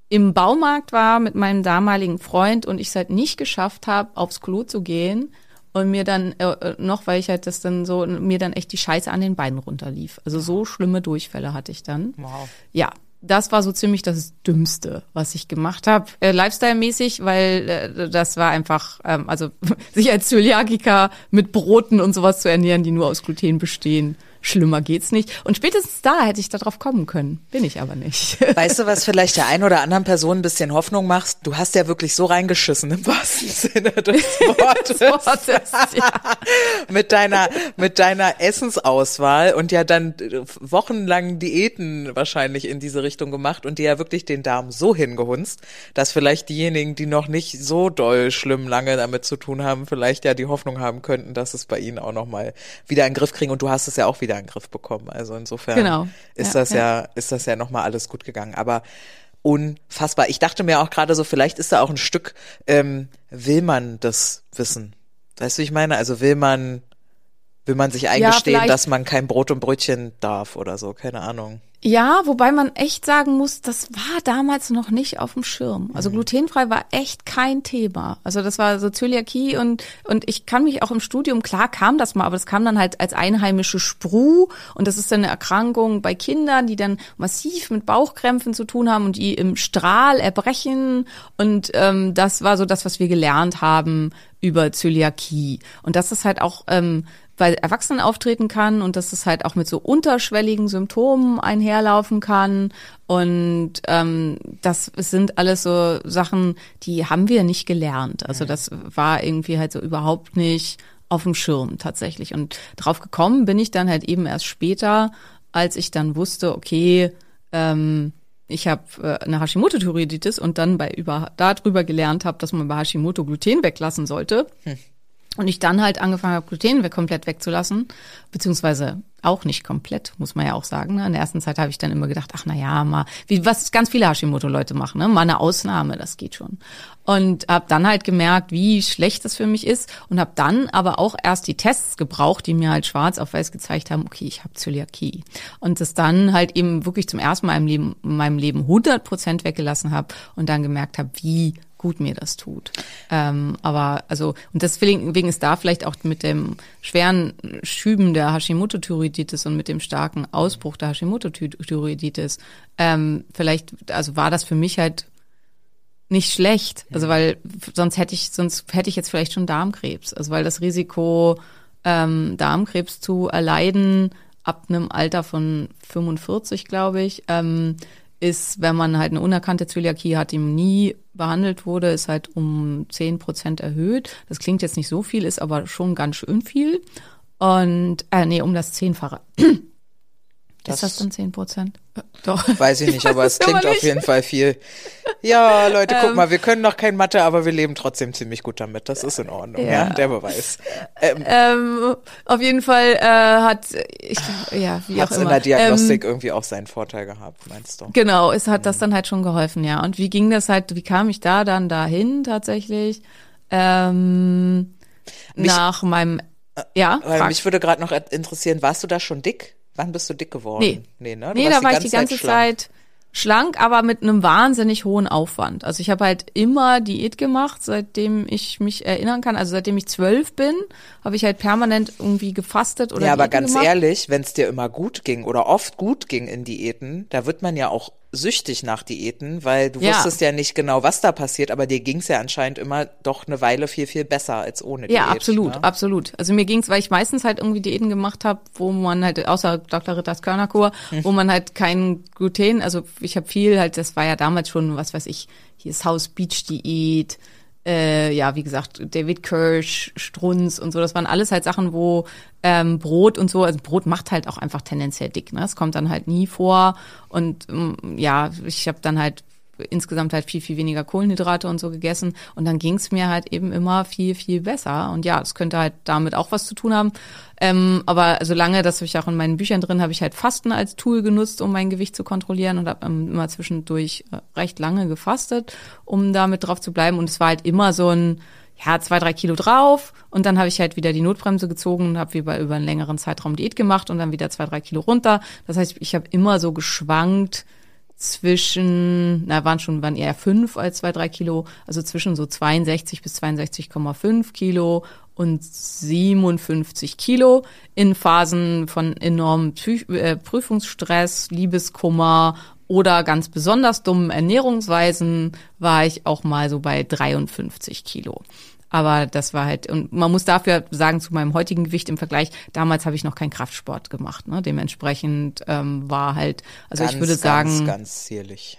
im Baumarkt war mit meinem damaligen Freund und ich es halt nicht geschafft habe, aufs Klo zu gehen und mir dann äh, noch, weil ich halt das dann so, mir dann echt die Scheiße an den Beinen runterlief. Also so schlimme Durchfälle hatte ich dann. Wow. Ja, das war so ziemlich das Dümmste, was ich gemacht habe, äh, Lifestyle-mäßig, weil äh, das war einfach, ähm, also sich als Zöliakiker mit Broten und sowas zu ernähren, die nur aus Gluten bestehen, schlimmer geht's nicht. Und spätestens da hätte ich darauf kommen können, bin ich aber nicht. Weißt du, was vielleicht der einen oder anderen Person ein bisschen Hoffnung macht? Du hast ja wirklich so reingeschissen im wahrsten Sinne des Wortes. Wortes, ja. mit deiner, mit deiner Essensauswahl und ja dann wochenlang Diäten wahrscheinlich in diese Richtung gemacht und dir ja wirklich den Darm so hingehunzt, dass vielleicht diejenigen, die noch nicht so doll schlimm lange damit zu tun haben, vielleicht ja die Hoffnung haben könnten, dass es bei ihnen auch nochmal wieder in den Griff kriegen und du hast es ja auch wieder in den Griff bekommen. Also insofern Genau. ist Ja, das ja, ist das ja nochmal alles gut gegangen. Aber unfassbar. Ich dachte mir auch gerade so, vielleicht ist da auch ein Stück, ähm, will man das wissen? Weißt du, wie ich meine? Also will man, will man sich eingestehen, vielleicht- dass man kein Brot und Brötchen darf oder so? Keine Ahnung. Ja, wobei man echt sagen muss, das war damals noch nicht auf dem Schirm. Also glutenfrei war echt kein Thema. Also das war so Zöliakie und und ich kann mich auch im Studium klar kam das mal, aber das kam dann halt als einheimische Spru und das ist dann eine Erkrankung bei Kindern, die dann massiv mit Bauchkrämpfen zu tun haben und die im Strahl erbrechen und ähm, das war so das, was wir gelernt haben über Zöliakie und das ist halt auch ähm, bei Erwachsenen auftreten kann und dass es halt auch mit so unterschwelligen Symptomen einherlaufen kann. Und ähm, das sind alles so Sachen, die haben wir nicht gelernt. Also das war irgendwie halt so überhaupt nicht auf dem Schirm tatsächlich. Und drauf gekommen bin ich dann halt eben erst später, als ich dann wusste, okay, ähm, ich habe äh, eine Hashimoto-Thyreoiditis und dann bei über darüber gelernt habe, dass man bei Hashimoto Gluten weglassen sollte. Und ich dann halt angefangen habe, Gluten komplett wegzulassen, beziehungsweise auch nicht komplett, muss man ja auch sagen. Ne? In der ersten Zeit habe ich dann immer gedacht, ach na ja, mal, wie was ganz viele Hashimoto-Leute machen, ne? mal eine Ausnahme, das geht schon. Und habe dann halt gemerkt, wie schlecht das für mich ist und habe dann aber auch erst die Tests gebraucht, die mir halt schwarz auf weiß gezeigt haben, okay, ich habe Zöliakie. Und das dann halt eben wirklich zum ersten Mal im Leben, in meinem Leben 100 Prozent weggelassen habe und dann gemerkt habe, wie gut mir das tut. Ähm, aber also, und deswegen wegen ist da vielleicht auch mit dem schweren Schüben der Hashimoto-Thyreoiditis und mit dem starken Ausbruch der Hashimoto-Thyreoiditis, ähm, vielleicht, also war das für mich halt nicht schlecht. Also weil sonst hätte ich, sonst hätte ich jetzt vielleicht schon Darmkrebs. Also weil das Risiko, ähm, Darmkrebs zu erleiden ab einem Alter von 45, glaube ich, ähm, ist, wenn man halt eine unerkannte Zöliakie hat, die nie behandelt wurde, ist halt um 10 Prozent erhöht. Das klingt jetzt nicht so viel, ist aber schon ganz schön viel. Und, äh, nee, um das Zehnfache. Ist das dann 10 Prozent? Doch. Weiß ich nicht, aber es klingt auf jeden Fall viel. Ja, Leute, guck Ähm. mal, wir können noch kein Mathe, aber wir leben trotzdem ziemlich gut damit. Das ist in Ordnung, ja, Ja. der Beweis. Ähm, Ähm, auf jeden Fall äh, hat, ich, ja, wie auch in immer. der Diagnostik Ähm, irgendwie auch seinen Vorteil gehabt, meinst du? Genau, es hat das dann halt schon geholfen, ja. Und wie ging das halt, wie kam ich da dann dahin tatsächlich? Ähm, Mich- nach meinem, ja, Weil frag. mich würde gerade noch interessieren, warst du da schon dick? Wann bist du dick geworden? Nee. Nee, ne? Du nee, da war ich die ganze schlank. Zeit schlank, aber mit einem wahnsinnig hohen Aufwand. Also ich habe halt immer Diät gemacht, seitdem ich mich erinnern kann. Also seitdem ich zwölf bin, habe ich halt permanent irgendwie gefastet oder Ja, aber Diäten ganz gemacht. ehrlich, wenn es dir immer gut ging oder oft gut ging in Diäten, da wird man ja auch süchtig nach Diäten, weil du Ja. wusstest ja nicht genau, was da passiert, aber dir ging's ja anscheinend immer doch eine Weile viel, viel besser als ohne Diät. Ja, absolut, Ne? absolut. Also mir ging's, weil ich meistens halt irgendwie Diäten gemacht habe, wo man halt, außer Dr. Ritters Körnerkur, Hm. wo man halt kein Gluten, also ich habe viel halt, das war ja damals schon, was weiß ich, hier ist House Beach Diät, äh, ja, wie gesagt, David Kirsch, Strunz und so, das waren alles halt Sachen, wo ähm, Brot und so, also Brot macht halt auch einfach tendenziell dick, ne? Das kommt dann halt nie vor und ähm, ja, ich habe dann halt insgesamt halt viel, viel weniger Kohlenhydrate und so gegessen. Und dann ging's mir halt eben immer viel, viel besser. Und ja, das könnte halt damit auch was zu tun haben. Ähm, aber solange, das habe ich auch in meinen Büchern drin, habe ich halt Fasten als Tool genutzt, um mein Gewicht zu kontrollieren und habe ähm, immer zwischendurch äh, recht lange gefastet, um damit drauf zu bleiben. Und es war halt immer so ein, ja, zwei, drei Kilo drauf und dann habe ich halt wieder die Notbremse gezogen und habe über, über einen längeren Zeitraum Diät gemacht und dann wieder zwei, drei Kilo runter. Das heißt, ich habe immer so geschwankt zwischen, na, waren schon, waren eher fünf als zwei, drei Kilo, also zwischen so 62 bis 62,5 Kilo und 57 Kilo in Phasen von enormem Psy- äh, Prüfungsstress, Liebeskummer oder ganz besonders dummen Ernährungsweisen war ich auch mal so bei 53 Kilo. Aber das war halt, und man muss dafür sagen, zu meinem heutigen Gewicht im Vergleich, damals habe ich noch keinen Kraftsport gemacht. Ne? Dementsprechend ähm, war halt, also ganz, ich würde sagen, Ganz, ganz zierlich.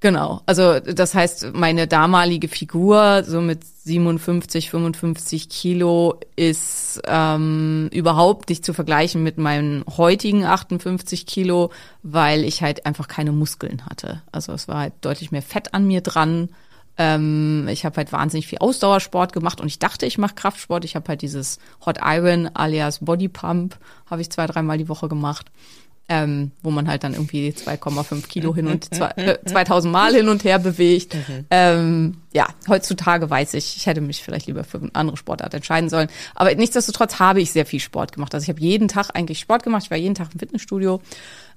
Genau, also das heißt, meine damalige Figur, so mit 57, 55 Kilo, ist ähm, überhaupt nicht zu vergleichen mit meinen heutigen 58 Kilo, weil ich halt einfach keine Muskeln hatte. Also es war halt deutlich mehr Fett an mir dran. Ähm, ich habe halt wahnsinnig viel Ausdauersport gemacht und ich dachte, ich mache Kraftsport. Ich habe halt dieses Hot Iron alias Body Pump, habe ich zwei, dreimal die Woche gemacht ähm, wo man halt dann irgendwie 2,5 Kilo hin und zwei, äh, 2000 Mal hin und her bewegt. Ähm, ja, heutzutage weiß ich, ich hätte mich vielleicht lieber für eine andere Sportart entscheiden sollen. Aber nichtsdestotrotz habe ich sehr viel Sport gemacht. Also ich habe jeden Tag eigentlich Sport gemacht. Ich war jeden Tag im Fitnessstudio,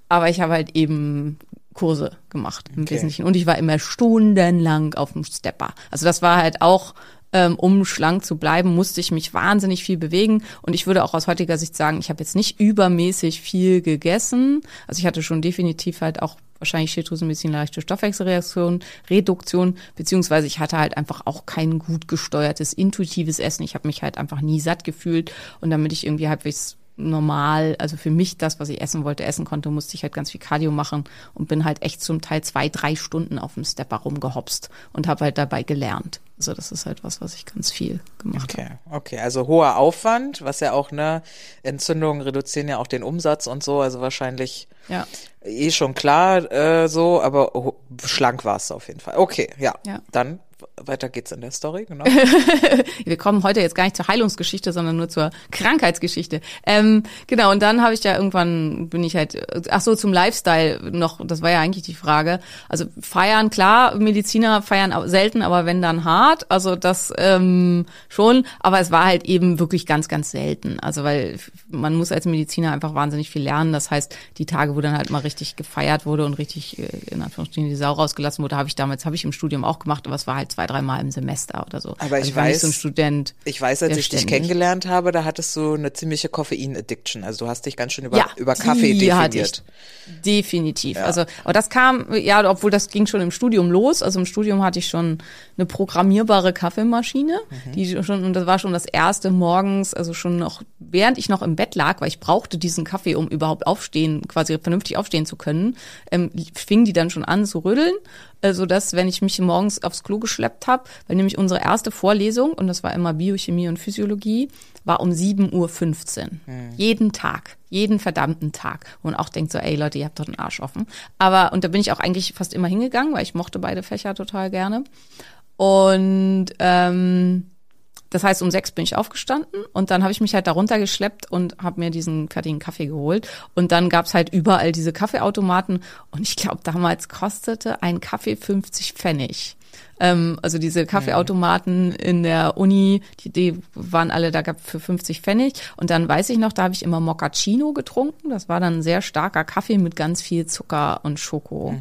aber ich habe halt eben Kurse gemacht im Okay. Wesentlichen. Und ich war immer stundenlang auf dem Stepper. Also das war halt auch ähm, um schlank zu bleiben, musste ich mich wahnsinnig viel bewegen. Und ich würde auch aus heutiger Sicht sagen, ich habe jetzt nicht übermäßig viel gegessen. Also ich hatte schon definitiv halt auch wahrscheinlich Schilddrüsenmedizin, leichte Stoffwechselreaktion, Reduktion, beziehungsweise ich hatte halt einfach auch kein gut gesteuertes, intuitives Essen. Ich habe mich halt einfach nie satt gefühlt. Und damit ich irgendwie halbwegs normal, also für mich das, was ich essen wollte, essen konnte, musste ich halt ganz viel Cardio machen und bin halt echt zum Teil zwei, drei Stunden auf dem Stepper rumgehopst und habe halt dabei gelernt. Also das ist halt was, was ich ganz viel gemacht habe. Okay, okay, also hoher Aufwand, was ja auch, ne, Entzündungen reduzieren ja auch den Umsatz und so, also wahrscheinlich Ja. eh schon klar äh, so, aber schlank war es auf jeden Fall. Okay, ja, Ja. dann weiter geht's in der Story, genau. Wir kommen heute jetzt gar nicht zur Heilungsgeschichte, sondern nur zur Krankheitsgeschichte. Ähm, genau, und dann habe ich ja irgendwann, bin ich halt, ach so, zum Lifestyle noch, das war ja eigentlich die Frage. Also feiern, klar, Mediziner feiern selten, aber wenn dann hart, also das ähm, schon, aber es war halt eben wirklich ganz, ganz selten. Also weil man muss als Mediziner einfach wahnsinnig viel lernen. Das heißt, die Tage, wo dann halt mal richtig gefeiert wurde und richtig, äh, in Anführungsstrichen, die Sau rausgelassen wurde, habe ich damals, habe ich im Studium auch gemacht, aber es war halt zwei, dreimal im Semester oder so. Aber ich also nicht weiß- so ein Student. Ich weiß, als ich dich ständig- kennengelernt habe, da hattest du eine ziemliche Koffein-Addiction. Also du hast dich ganz schön über, ja, über Kaffee ich. definiert. Definitiv. Also, aber das kam, ja, obwohl das ging schon im Studium los. Also im Studium hatte ich schon eine programmierbare Kaffeemaschine, Mhm. die schon, und das war schon das erste morgens, also schon noch, während ich noch im Bett lag, weil ich brauchte diesen Kaffee, um überhaupt aufstehen, quasi vernünftig aufstehen zu können, ähm, fing die dann schon an zu rütteln. Also dass, wenn ich mich morgens aufs Klo geschleppt habe, weil nämlich unsere erste Vorlesung, und das war immer Biochemie und Physiologie, war um 7.15 Uhr. Jeden Tag. Jeden verdammten Tag. Und auch denkt so, ey Leute, ihr habt doch den Arsch offen. Aber, und da bin ich auch eigentlich fast immer hingegangen, weil ich mochte beide Fächer total gerne. Und ähm, das heißt, um sechs bin ich aufgestanden und dann habe ich mich halt darunter geschleppt und habe mir diesen fertigen Kaffee geholt. Und dann gab's halt überall diese Kaffeeautomaten und ich glaube, damals kostete ein Kaffee 50 Pfennig. Ähm, also diese Kaffeeautomaten in der Uni, die, die waren alle da gab für 50 Pfennig. Und dann weiß ich noch, da habe ich immer Moccacino getrunken. Das war dann ein sehr starker Kaffee mit ganz viel Zucker und Schoko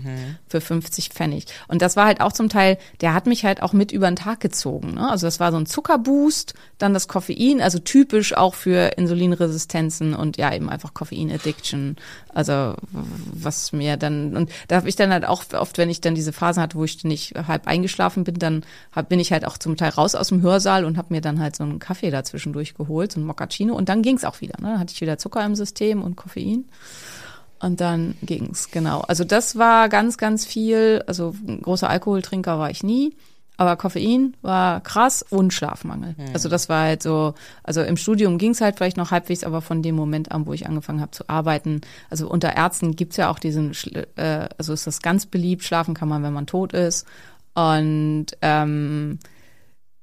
für 50 Pfennig. Und das war halt auch zum Teil, der hat mich halt auch mit über den Tag gezogen. Ne? Also das war so ein Zuckerboost, dann das Koffein, also typisch auch für Insulinresistenzen und ja eben einfach Koffein-Addiction. Also was mir dann, und da habe ich dann halt auch oft, wenn ich dann diese Phasen hatte, wo ich nicht halb eingeschlafen bin, dann hab, bin ich halt auch zum Teil raus aus dem Hörsaal und habe mir dann halt so einen Kaffee dazwischendurch geholt, so ein Moccacino und dann ging's auch wieder. Ne? Dann hatte ich wieder Zucker im System und Koffein. Und dann ging's, genau. Also das war ganz, ganz viel. Also großer Alkoholtrinker war ich nie. Aber Koffein war krass und Schlafmangel. Also das war halt so, also im Studium ging's halt vielleicht noch halbwegs, aber von dem Moment an, wo ich angefangen habe zu arbeiten, also unter Ärzten gibt's ja auch diesen, äh, also ist das ganz beliebt, schlafen kann man, wenn man tot ist. Und ähm,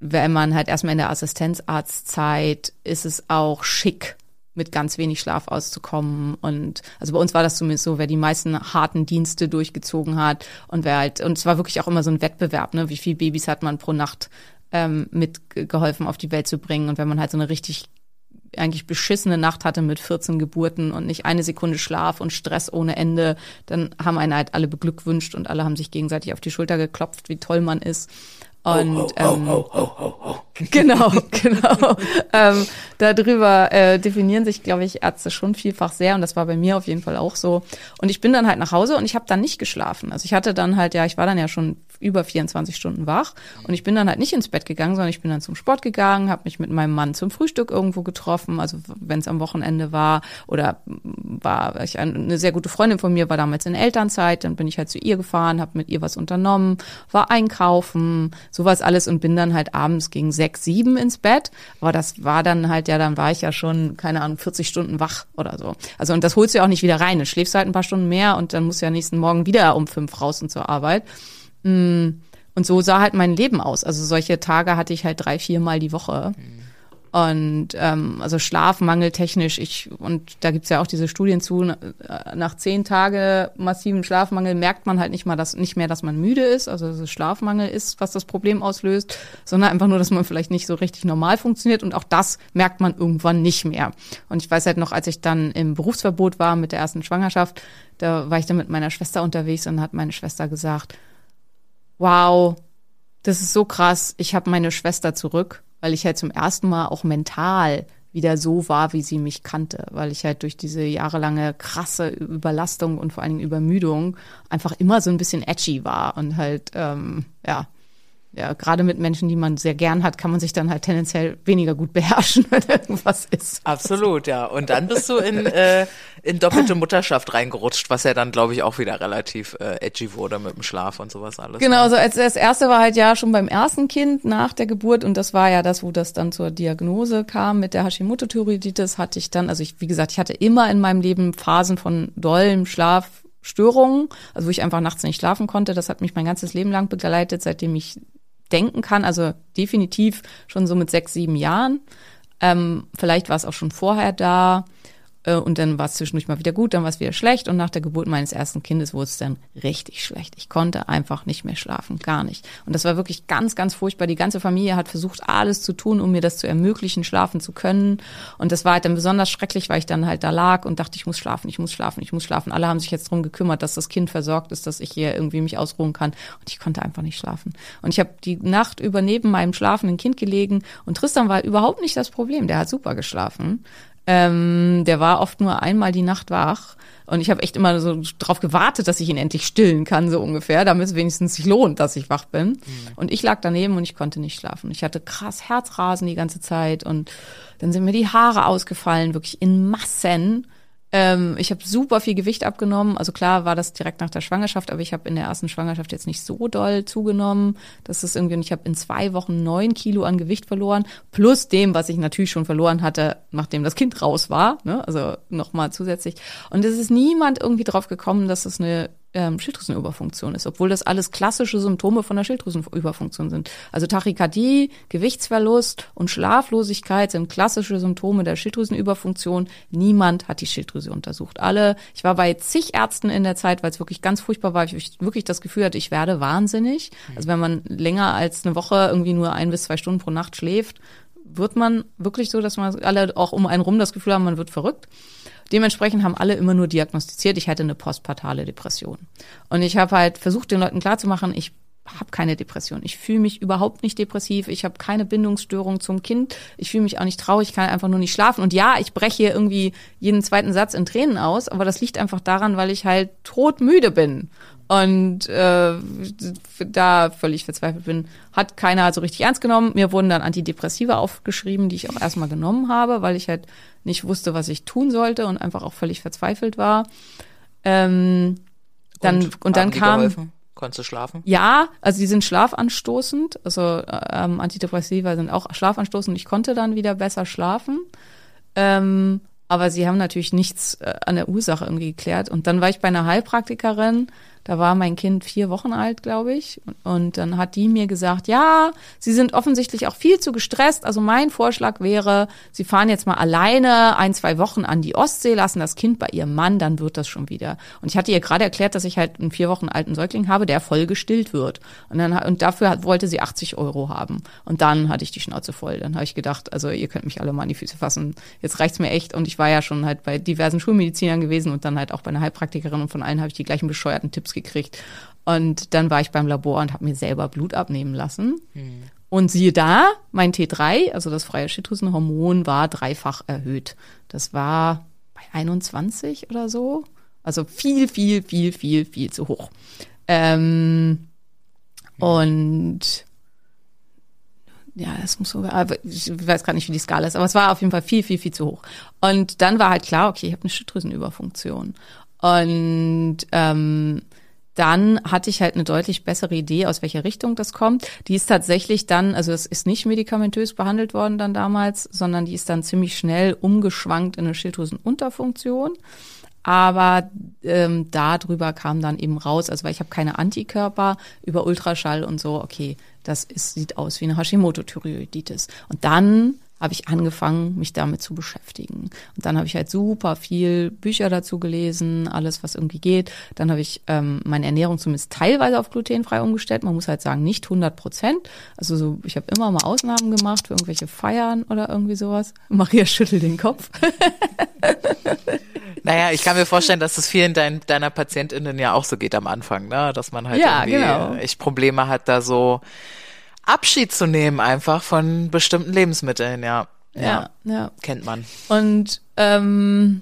wenn man halt erstmal in der Assistenzarztzeit ist es auch schick, mit ganz wenig Schlaf auszukommen. Und also bei uns war das zumindest so, wer die meisten harten Dienste durchgezogen hat und wer halt, und es war wirklich auch immer so ein Wettbewerb, ne? Wie viele Babys hat man pro Nacht ähm, mitgeholfen auf die Welt zu bringen? Und wenn man halt so eine richtig eigentlich beschissene Nacht hatte mit 14 Geburten und nicht eine Sekunde Schlaf und Stress ohne Ende, dann haben einen halt alle beglückwünscht und alle haben sich gegenseitig auf die Schulter geklopft, wie toll man ist. Und ähm, genau, genau. ähm, darüber äh, definieren sich, glaube ich, Ärzte schon vielfach sehr und das war bei mir auf jeden Fall auch so. Und ich bin dann halt nach Hause und ich habe dann nicht geschlafen. Also ich hatte dann halt, ja, ich war dann ja schon über 24 Stunden wach und ich bin dann halt nicht ins Bett gegangen, sondern ich bin dann zum Sport gegangen, habe mich mit meinem Mann zum Frühstück irgendwo getroffen, also wenn es am Wochenende war oder war ich ein- eine sehr gute Freundin von mir war damals in Elternzeit, dann bin ich halt zu ihr gefahren, habe mit ihr was unternommen, war einkaufen, sowas alles und bin dann halt abends gegen sechs, sieben ins Bett. Aber das war dann halt, ja, dann war ich ja schon, keine Ahnung, 40 Stunden wach oder so. Also und das holst du ja auch nicht wieder rein. Du schläfst halt ein paar Stunden mehr und dann musst du ja nächsten Morgen wieder um fünf raus und zur Arbeit. Mm, Und so sah halt mein Leben aus. Also solche Tage hatte ich halt drei, vier Mal die Woche. Und ähm, also Schlafmangel technisch, ich, und da gibt's ja auch diese Studien zu, äh, nach zehn Tage massivem Schlafmangel merkt man halt nicht mal, dass nicht mehr, dass man müde ist, also dass es Schlafmangel ist, was das Problem auslöst, sondern einfach nur, dass man vielleicht nicht so richtig normal funktioniert und auch das merkt man irgendwann nicht mehr. Und ich weiß halt noch, als ich dann im Berufsverbot war mit der ersten Schwangerschaft, da war ich dann mit meiner Schwester unterwegs und hat meine Schwester gesagt, wow, das ist so krass, ich habe meine Schwester zurück, weil ich halt zum ersten Mal auch mental wieder so war, wie sie mich kannte, weil ich halt durch diese jahrelange krasse Überlastung und vor allen Dingen Übermüdung einfach immer so ein bisschen edgy war und halt, ähm, ja, ja, gerade mit Menschen, die man sehr gern hat, kann man sich dann halt tendenziell weniger gut beherrschen, wenn irgendwas ist. Absolut, ja. Und dann bist du in, äh, in doppelte Mutterschaft reingerutscht, was ja dann, glaube ich, auch wieder relativ äh, edgy wurde mit dem Schlaf und sowas alles. Genau, also als das erste war halt ja schon beim ersten Kind nach der Geburt und das war ja das, wo das dann zur Diagnose kam mit der Hashimoto-Thyreoiditis, hatte ich dann, also ich, wie gesagt, ich hatte immer in meinem Leben Phasen von dollem Schlafstörungen, also wo ich einfach nachts nicht schlafen konnte. Das hat mich mein ganzes Leben lang begleitet, seitdem ich denken kann, also definitiv schon so mit sechs, sieben Jahren. Ähm, vielleicht war es auch schon vorher da. Äh, Und dann war es zwischendurch mal wieder gut, dann war es wieder schlecht. Und nach der Geburt meines ersten Kindes wurde es dann richtig schlecht. Ich konnte einfach nicht mehr schlafen, gar nicht. Und das war wirklich ganz, ganz furchtbar. Die ganze Familie hat versucht, alles zu tun, um mir das zu ermöglichen, schlafen zu können. Und das war halt dann besonders schrecklich, weil ich dann halt da lag und dachte, ich muss schlafen, ich muss schlafen, ich muss schlafen. Alle haben sich jetzt drum gekümmert, dass das Kind versorgt ist, dass ich hier irgendwie mich ausruhen kann. Und ich konnte einfach nicht schlafen. Und ich habe die Nacht über neben meinem schlafenden Kind gelegen. Und Tristan war überhaupt nicht das Problem. Der hat super geschlafen. Ähm, der war oft nur einmal die Nacht wach. Und ich habe echt immer so drauf gewartet, dass ich ihn endlich stillen kann, so ungefähr, damit es wenigstens sich lohnt, dass ich wach bin. Und ich lag daneben und ich konnte nicht schlafen. Ich hatte krass Herzrasen die ganze Zeit und dann sind mir die Haare ausgefallen, wirklich in Massen. Ähm, ich habe super viel Gewicht abgenommen. Also klar war das direkt nach der Schwangerschaft, aber ich habe in der ersten Schwangerschaft jetzt nicht so doll zugenommen. Das ist irgendwie, und ich habe in zwei Wochen neun Kilo an Gewicht verloren, plus dem, was ich natürlich schon verloren hatte, nachdem das Kind raus war. Ne? Also nochmal zusätzlich. Und es ist niemand irgendwie drauf gekommen, dass das eine ähm, Schilddrüsenüberfunktion ist, obwohl das alles klassische Symptome von der Schilddrüsenüberfunktion sind. Also Tachykardie, Gewichtsverlust und Schlaflosigkeit sind klassische Symptome der Schilddrüsenüberfunktion. Niemand hat die Schilddrüse untersucht. Alle, ich war bei zig Ärzten in der Zeit, weil es wirklich ganz furchtbar war, ich wirklich das Gefühl hatte, ich werde wahnsinnig. Also wenn man länger als eine Woche irgendwie nur ein bis zwei Stunden pro Nacht schläft, wird man wirklich so, dass man alle auch um einen rum das Gefühl haben, man wird verrückt. Dementsprechend haben alle immer nur diagnostiziert, ich hätte eine postpartale Depression. Und ich habe halt versucht, den Leuten klarzumachen, ich habe keine Depression. Ich fühle mich überhaupt nicht depressiv. Ich habe keine Bindungsstörung zum Kind. Ich fühle mich auch nicht traurig. Ich kann einfach nur nicht schlafen. Und ja, ich breche hier irgendwie jeden zweiten Satz in Tränen aus, aber das liegt einfach daran, weil ich halt todmüde bin und äh, da völlig verzweifelt bin, hat keiner so richtig ernst genommen. Mir wurden dann Antidepressiva aufgeschrieben, die ich auch erstmal genommen habe, weil ich halt nicht wusste, was ich tun sollte und einfach auch völlig verzweifelt war. Ähm, dann und, und dann kam geholfen? Konntest du schlafen? Ja, also die sind schlafanstoßend. Also ähm, Antidepressiva sind auch schlafanstoßend. Ich konnte dann wieder besser schlafen. Ähm, aber sie haben natürlich nichts äh, an der Ursache irgendwie geklärt. Und dann war ich bei einer Heilpraktikerin, da war mein Kind vier Wochen alt, glaube ich. Und dann hat die mir gesagt, ja, Sie sind offensichtlich auch viel zu gestresst. Also mein Vorschlag wäre, Sie fahren jetzt mal alleine ein, zwei Wochen an die Ostsee, lassen das Kind bei Ihrem Mann, dann wird das schon wieder. Und ich hatte ihr gerade erklärt, dass ich halt einen vier Wochen alten Säugling habe, der voll gestillt wird. Und dann, und dafür wollte sie 80 Euro haben. Und dann hatte ich die Schnauze voll. Dann habe ich gedacht, also ihr könnt mich alle mal an die Füße fassen. Jetzt reicht's mir echt. Und ich war ja schon halt bei diversen Schulmedizinern gewesen und dann halt auch bei einer Heilpraktikerin und von allen habe ich die gleichen bescheuerten Tipps gekriegt. Und dann war ich beim Labor und habe mir selber Blut abnehmen lassen. Hm. Und siehe da, mein T3, also das freie Schilddrüsenhormon, war dreifach erhöht. Das war bei 21 oder so. Also viel, viel, viel, viel, viel zu hoch. Ähm, und ja, das muss so, ich weiß gar nicht, wie die Skala ist, aber es war auf jeden Fall viel, viel, viel zu hoch. Und dann war halt klar, okay, ich habe eine Schilddrüsenüberfunktion. Und ähm, dann hatte ich halt eine deutlich bessere Idee, aus welcher Richtung das kommt. Die ist tatsächlich dann, also es ist nicht medikamentös behandelt worden dann damals, sondern die ist dann ziemlich schnell umgeschwankt in eine Schilddrüsenunterfunktion. Aber ähm, darüber kam dann eben raus, also weil ich habe keine Antikörper über Ultraschall und so, okay, das ist, sieht aus wie eine Hashimoto-Thyreoiditis. Und dann habe ich angefangen, mich damit zu beschäftigen. Und dann habe ich halt super viel Bücher dazu gelesen, alles, was irgendwie geht. Dann habe ich ähm, meine Ernährung zumindest teilweise auf glutenfrei umgestellt. Man muss halt sagen, nicht 100 Prozent. Also so, ich habe immer mal Ausnahmen gemacht für irgendwelche Feiern oder irgendwie sowas. Maria schüttelt den Kopf. Naja, ich kann mir vorstellen, dass es vielen dein, deiner PatientInnen ja auch so geht am Anfang, ne? Dass man halt Ja, irgendwie genau. echt Probleme hat, da so Abschied zu nehmen einfach von bestimmten Lebensmitteln, ja. Ja, ja. Kennt man. Und ähm,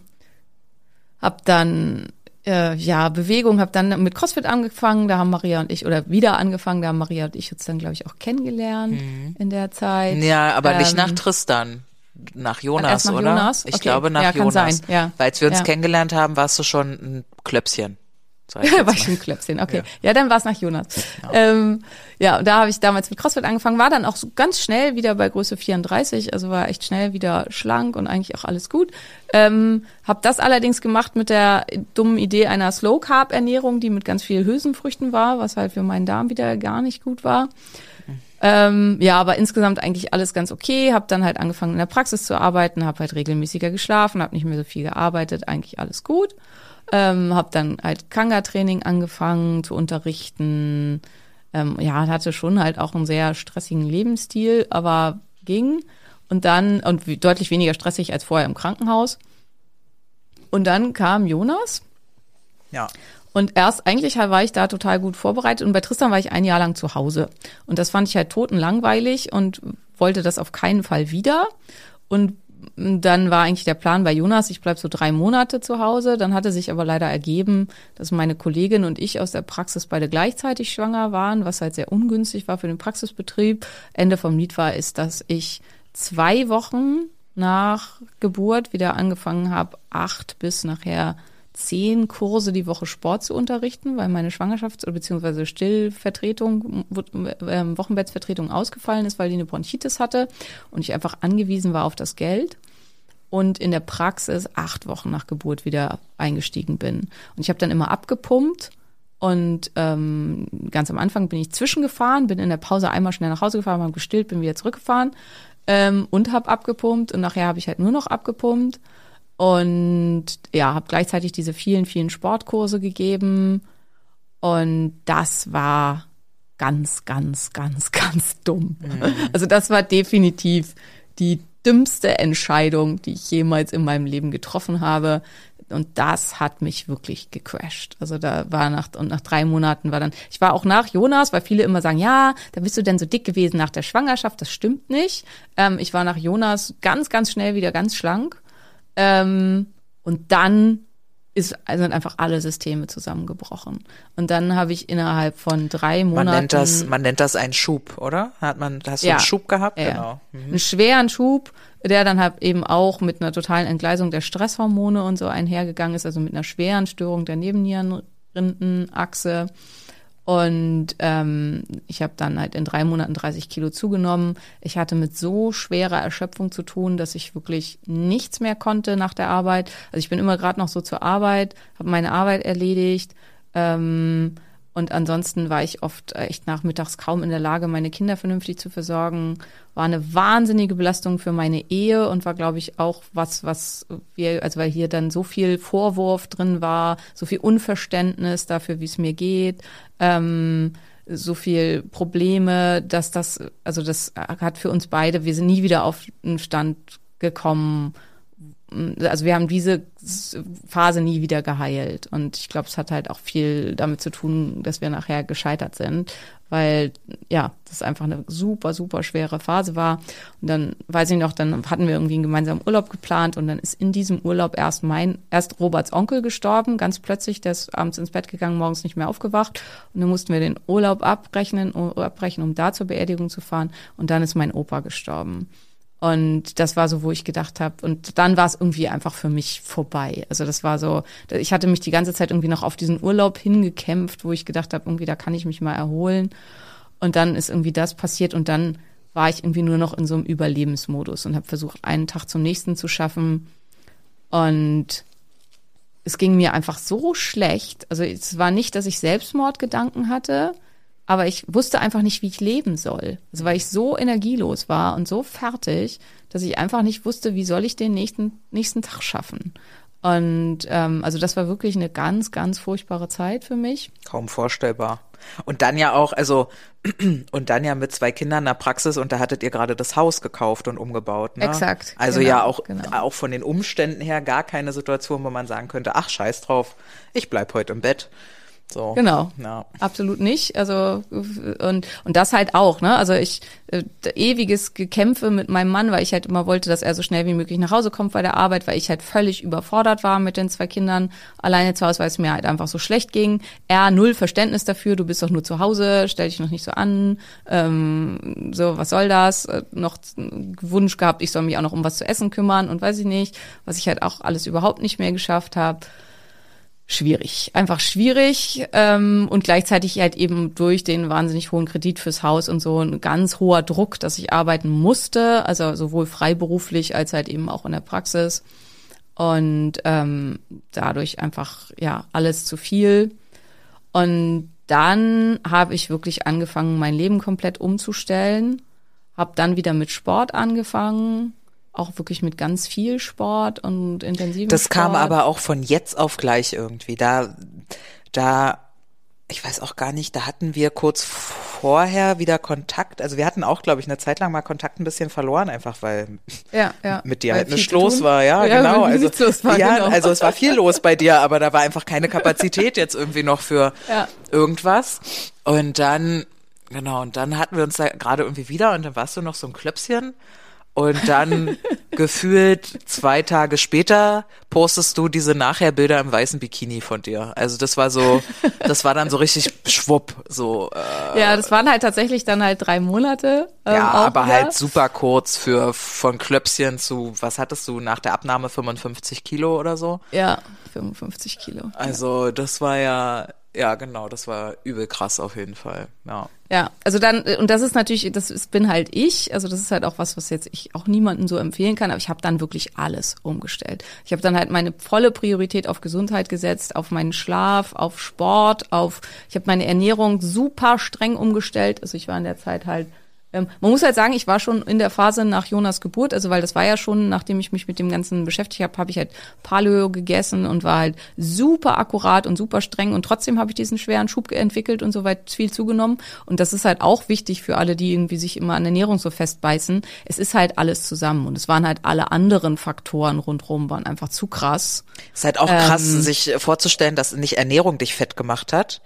hab dann äh, ja Bewegung, hab dann mit CrossFit angefangen. Da haben Maria und ich oder wieder angefangen. Da haben Maria und ich uns dann glaube ich auch kennengelernt in der Zeit. Ja, aber nicht Ähm, nach Tristan. Nach Jonas, nach oder? Jonas? Ich Okay. glaube nach Ja, kann Jonas. sein, ja. Weil als wir uns Ja. kennengelernt haben, warst du schon ein Klöpschen. War ich ein Klöpschen, okay. Ja, dann war es nach Jonas. Ähm, ja, und da habe ich damals mit CrossFit angefangen, war dann auch so ganz schnell wieder bei Größe 34, also war echt schnell wieder schlank und eigentlich auch alles gut. Ähm, habe das allerdings gemacht mit der dummen Idee einer Slow Carb Ernährung, die mit ganz viel Hülsenfrüchten war, was halt für meinen Darm wieder gar nicht gut war. Ähm, ja, aber insgesamt eigentlich alles ganz okay. Habe dann halt angefangen in der Praxis zu arbeiten, habe halt regelmäßiger geschlafen, habe nicht mehr so viel gearbeitet, eigentlich alles gut. Ähm, habe dann halt Kanga-Training angefangen zu unterrichten. Ähm, ja, hatte schon halt auch einen sehr stressigen Lebensstil, aber ging. Und dann, und deutlich weniger stressig als vorher im Krankenhaus. Und dann kam Jonas. Ja. Und erst eigentlich war ich da total gut vorbereitet und bei Tristan war ich ein Jahr lang zu Hause. Und das fand ich halt totenlangweilig und wollte das auf keinen Fall wieder. Und dann war eigentlich der Plan bei Jonas, ich bleib so drei Monate zu Hause. Dann hatte sich aber leider ergeben, dass meine Kollegin und ich aus der Praxis beide gleichzeitig schwanger waren, was halt sehr ungünstig war für den Praxisbetrieb. Ende vom Lied war, ist, dass ich zwei Wochen nach Geburt wieder angefangen habe, acht bis nachher zehn Kurse die Woche Sport zu unterrichten, weil meine Schwangerschafts- oder beziehungsweise Stillvertretung, äh, Wochenbettsvertretung ausgefallen ist, weil die eine Bronchitis hatte und ich einfach angewiesen war auf das Geld und in der Praxis acht Wochen nach Geburt wieder eingestiegen bin. Und ich habe dann immer abgepumpt und ähm, ganz am Anfang bin ich zwischengefahren, bin in der Pause einmal schnell nach Hause gefahren, habe gestillt, bin wieder zurückgefahren ähm, und habe abgepumpt und nachher habe ich halt nur noch abgepumpt und ja, habe gleichzeitig diese vielen, vielen Sportkurse gegeben und das war ganz, ganz, ganz, ganz dumm. Mhm. Also das war definitiv die dümmste Entscheidung, die ich jemals in meinem Leben getroffen habe. Und das hat mich wirklich gecrashed. Also da war nach, und nach drei Monaten war dann, ich war auch nach Jonas, weil viele immer sagen, ja, da bist du denn so dick gewesen nach der Schwangerschaft. Das stimmt nicht. Ähm, ich war nach Jonas ganz, ganz schnell wieder ganz schlank. Ähm, und dann ist, sind einfach alle Systeme zusammengebrochen. Und dann habe ich innerhalb von drei Monaten. Man nennt das, man nennt das einen Schub, oder? Hat man, hast du Ja. einen Schub gehabt? Ja. Genau. Mhm. einen schweren Schub, der dann halt eben auch mit einer totalen Entgleisung der Stresshormone und so einhergegangen ist, also mit einer schweren Störung der Nebennierenrindenachse. Und ähm, ich habe dann halt in drei Monaten 30 Kilo zugenommen. Ich hatte mit so schwerer Erschöpfung zu tun, dass ich wirklich nichts mehr konnte nach der Arbeit. Also ich bin immer gerade noch so zur Arbeit, habe meine Arbeit erledigt. Ähm, und ansonsten war ich oft echt nachmittags kaum in der Lage, meine Kinder vernünftig zu versorgen. War eine wahnsinnige Belastung für meine Ehe und war, glaube ich, auch was, was wir, also weil hier dann so viel Vorwurf drin war, so viel Unverständnis dafür, wie es mir geht, ähm, so viel Probleme, dass das, also das hat für uns beide, wir sind nie wieder auf einen Stand gekommen, also wir haben diese Phase nie wieder geheilt. Und ich glaube, es hat halt auch viel damit zu tun, dass wir nachher gescheitert sind, weil ja, das einfach eine super, super schwere Phase war. Und dann weiß ich noch, dann hatten wir irgendwie einen gemeinsamen Urlaub geplant und dann ist in diesem Urlaub erst mein, erst Roberts Onkel gestorben, ganz plötzlich, der ist abends ins Bett gegangen, morgens nicht mehr aufgewacht. Und dann mussten wir den Urlaub abbrechen, abbrechen, um da zur Beerdigung zu fahren. Und dann ist mein Opa gestorben. Und das war so, wo ich gedacht habe, und dann war es irgendwie einfach für mich vorbei. Also das war so, ich hatte mich die ganze Zeit irgendwie noch auf diesen Urlaub hingekämpft, wo ich gedacht habe, irgendwie da kann ich mich mal erholen. Und dann ist irgendwie das passiert und dann war ich irgendwie nur noch in so einem Überlebensmodus und habe versucht, einen Tag zum nächsten zu schaffen. Und es ging mir einfach so schlecht. Also es war nicht, dass ich Selbstmordgedanken hatte, aber ich wusste einfach nicht, wie ich leben soll. Also weil ich so energielos war und so fertig, dass ich einfach nicht wusste, wie soll ich den nächsten, nächsten Tag schaffen. Und ähm, also das war wirklich eine ganz, ganz furchtbare Zeit für mich. Kaum vorstellbar. Und dann ja auch, also, und dann ja mit zwei Kindern in der Praxis und da hattet ihr gerade das Haus gekauft und umgebaut. Ne? Exakt, Also genau, ja auch, genau. auch von den Umständen her gar keine Situation, wo man sagen könnte, ach scheiß drauf, ich bleib heute im Bett. So. Genau. Ja. Absolut nicht. Also und und das halt auch, ne? Also ich äh, ewiges Gekämpfe mit meinem Mann, weil ich halt immer wollte, dass er so schnell wie möglich nach Hause kommt bei der Arbeit, weil ich halt völlig überfordert war mit den zwei Kindern alleine zu Hause, weil es mir halt einfach so schlecht ging. Er null Verständnis dafür, du bist doch nur zu Hause, stell dich noch nicht so an, ähm, so was soll das? Äh, Noch Wunsch gehabt, ich soll mich auch noch um was zu essen kümmern und weiß ich nicht, was ich halt auch alles überhaupt nicht mehr geschafft habe schwierig, einfach schwierig ähm, und gleichzeitig halt eben durch den wahnsinnig hohen Kredit fürs Haus und so ein ganz hoher Druck, dass ich arbeiten musste, also sowohl freiberuflich als halt eben auch in der Praxis. Und ähm, dadurch einfach ja alles zu viel. Und dann habe ich wirklich angefangen, mein Leben komplett umzustellen, habe dann wieder mit Sport angefangen, auch wirklich mit ganz viel Sport und intensivem Das Sport. kam aber auch von jetzt auf gleich irgendwie. Da, da, ich weiß auch gar nicht, da hatten wir kurz vorher wieder Kontakt. Also wir hatten auch, glaube ich, eine Zeit lang mal Kontakt ein bisschen verloren, einfach weil ja, ja. mit dir Weil halt nichts los war, ja, Ja, genau. Also, los war, ja, genau. also es war viel los bei dir, aber da war einfach keine Kapazität jetzt irgendwie noch für Ja. irgendwas. Und dann, genau, und dann hatten wir uns da gerade irgendwie wieder und dann warst du noch so ein Klöpschen. Und dann gefühlt zwei Tage später postest du diese Nachher-Bilder im weißen Bikini von dir. Also das war so, das war dann so richtig schwupp, so. Äh, Ja, das waren halt tatsächlich dann halt drei Monate. ähm, ja, aber wieder. halt super kurz für von Klöpschen zu, was hattest du nach der Abnahme 55 Kilo oder so? Ja, 55 Kilo. Also das war ja, ja genau, das war übel krass auf jeden Fall. Ja. Ja, also dann, und das ist natürlich, das ist, bin halt ich, also das ist halt auch was, was jetzt ich auch niemandem so empfehlen kann, aber ich habe dann wirklich alles umgestellt. Ich habe dann halt meine volle Priorität auf Gesundheit gesetzt, auf meinen Schlaf, auf Sport, auf, ich habe meine Ernährung super streng umgestellt, also ich war in der Zeit halt man muss halt sagen, ich war schon in der Phase nach Jonas Geburt, also weil das war ja schon, nachdem ich mich mit dem Ganzen beschäftigt habe, habe ich halt Paleo gegessen und war halt super akkurat und super streng und trotzdem habe ich diesen schweren Schub entwickelt und so weit viel zugenommen. Und das ist halt auch wichtig für alle, die irgendwie sich immer an Ernährung so festbeißen. Es ist halt alles zusammen und es waren halt alle anderen Faktoren rundherum, waren einfach zu krass. Ist halt auch krass, Ähm. sich vorzustellen, dass nicht Ernährung dich fett gemacht hat,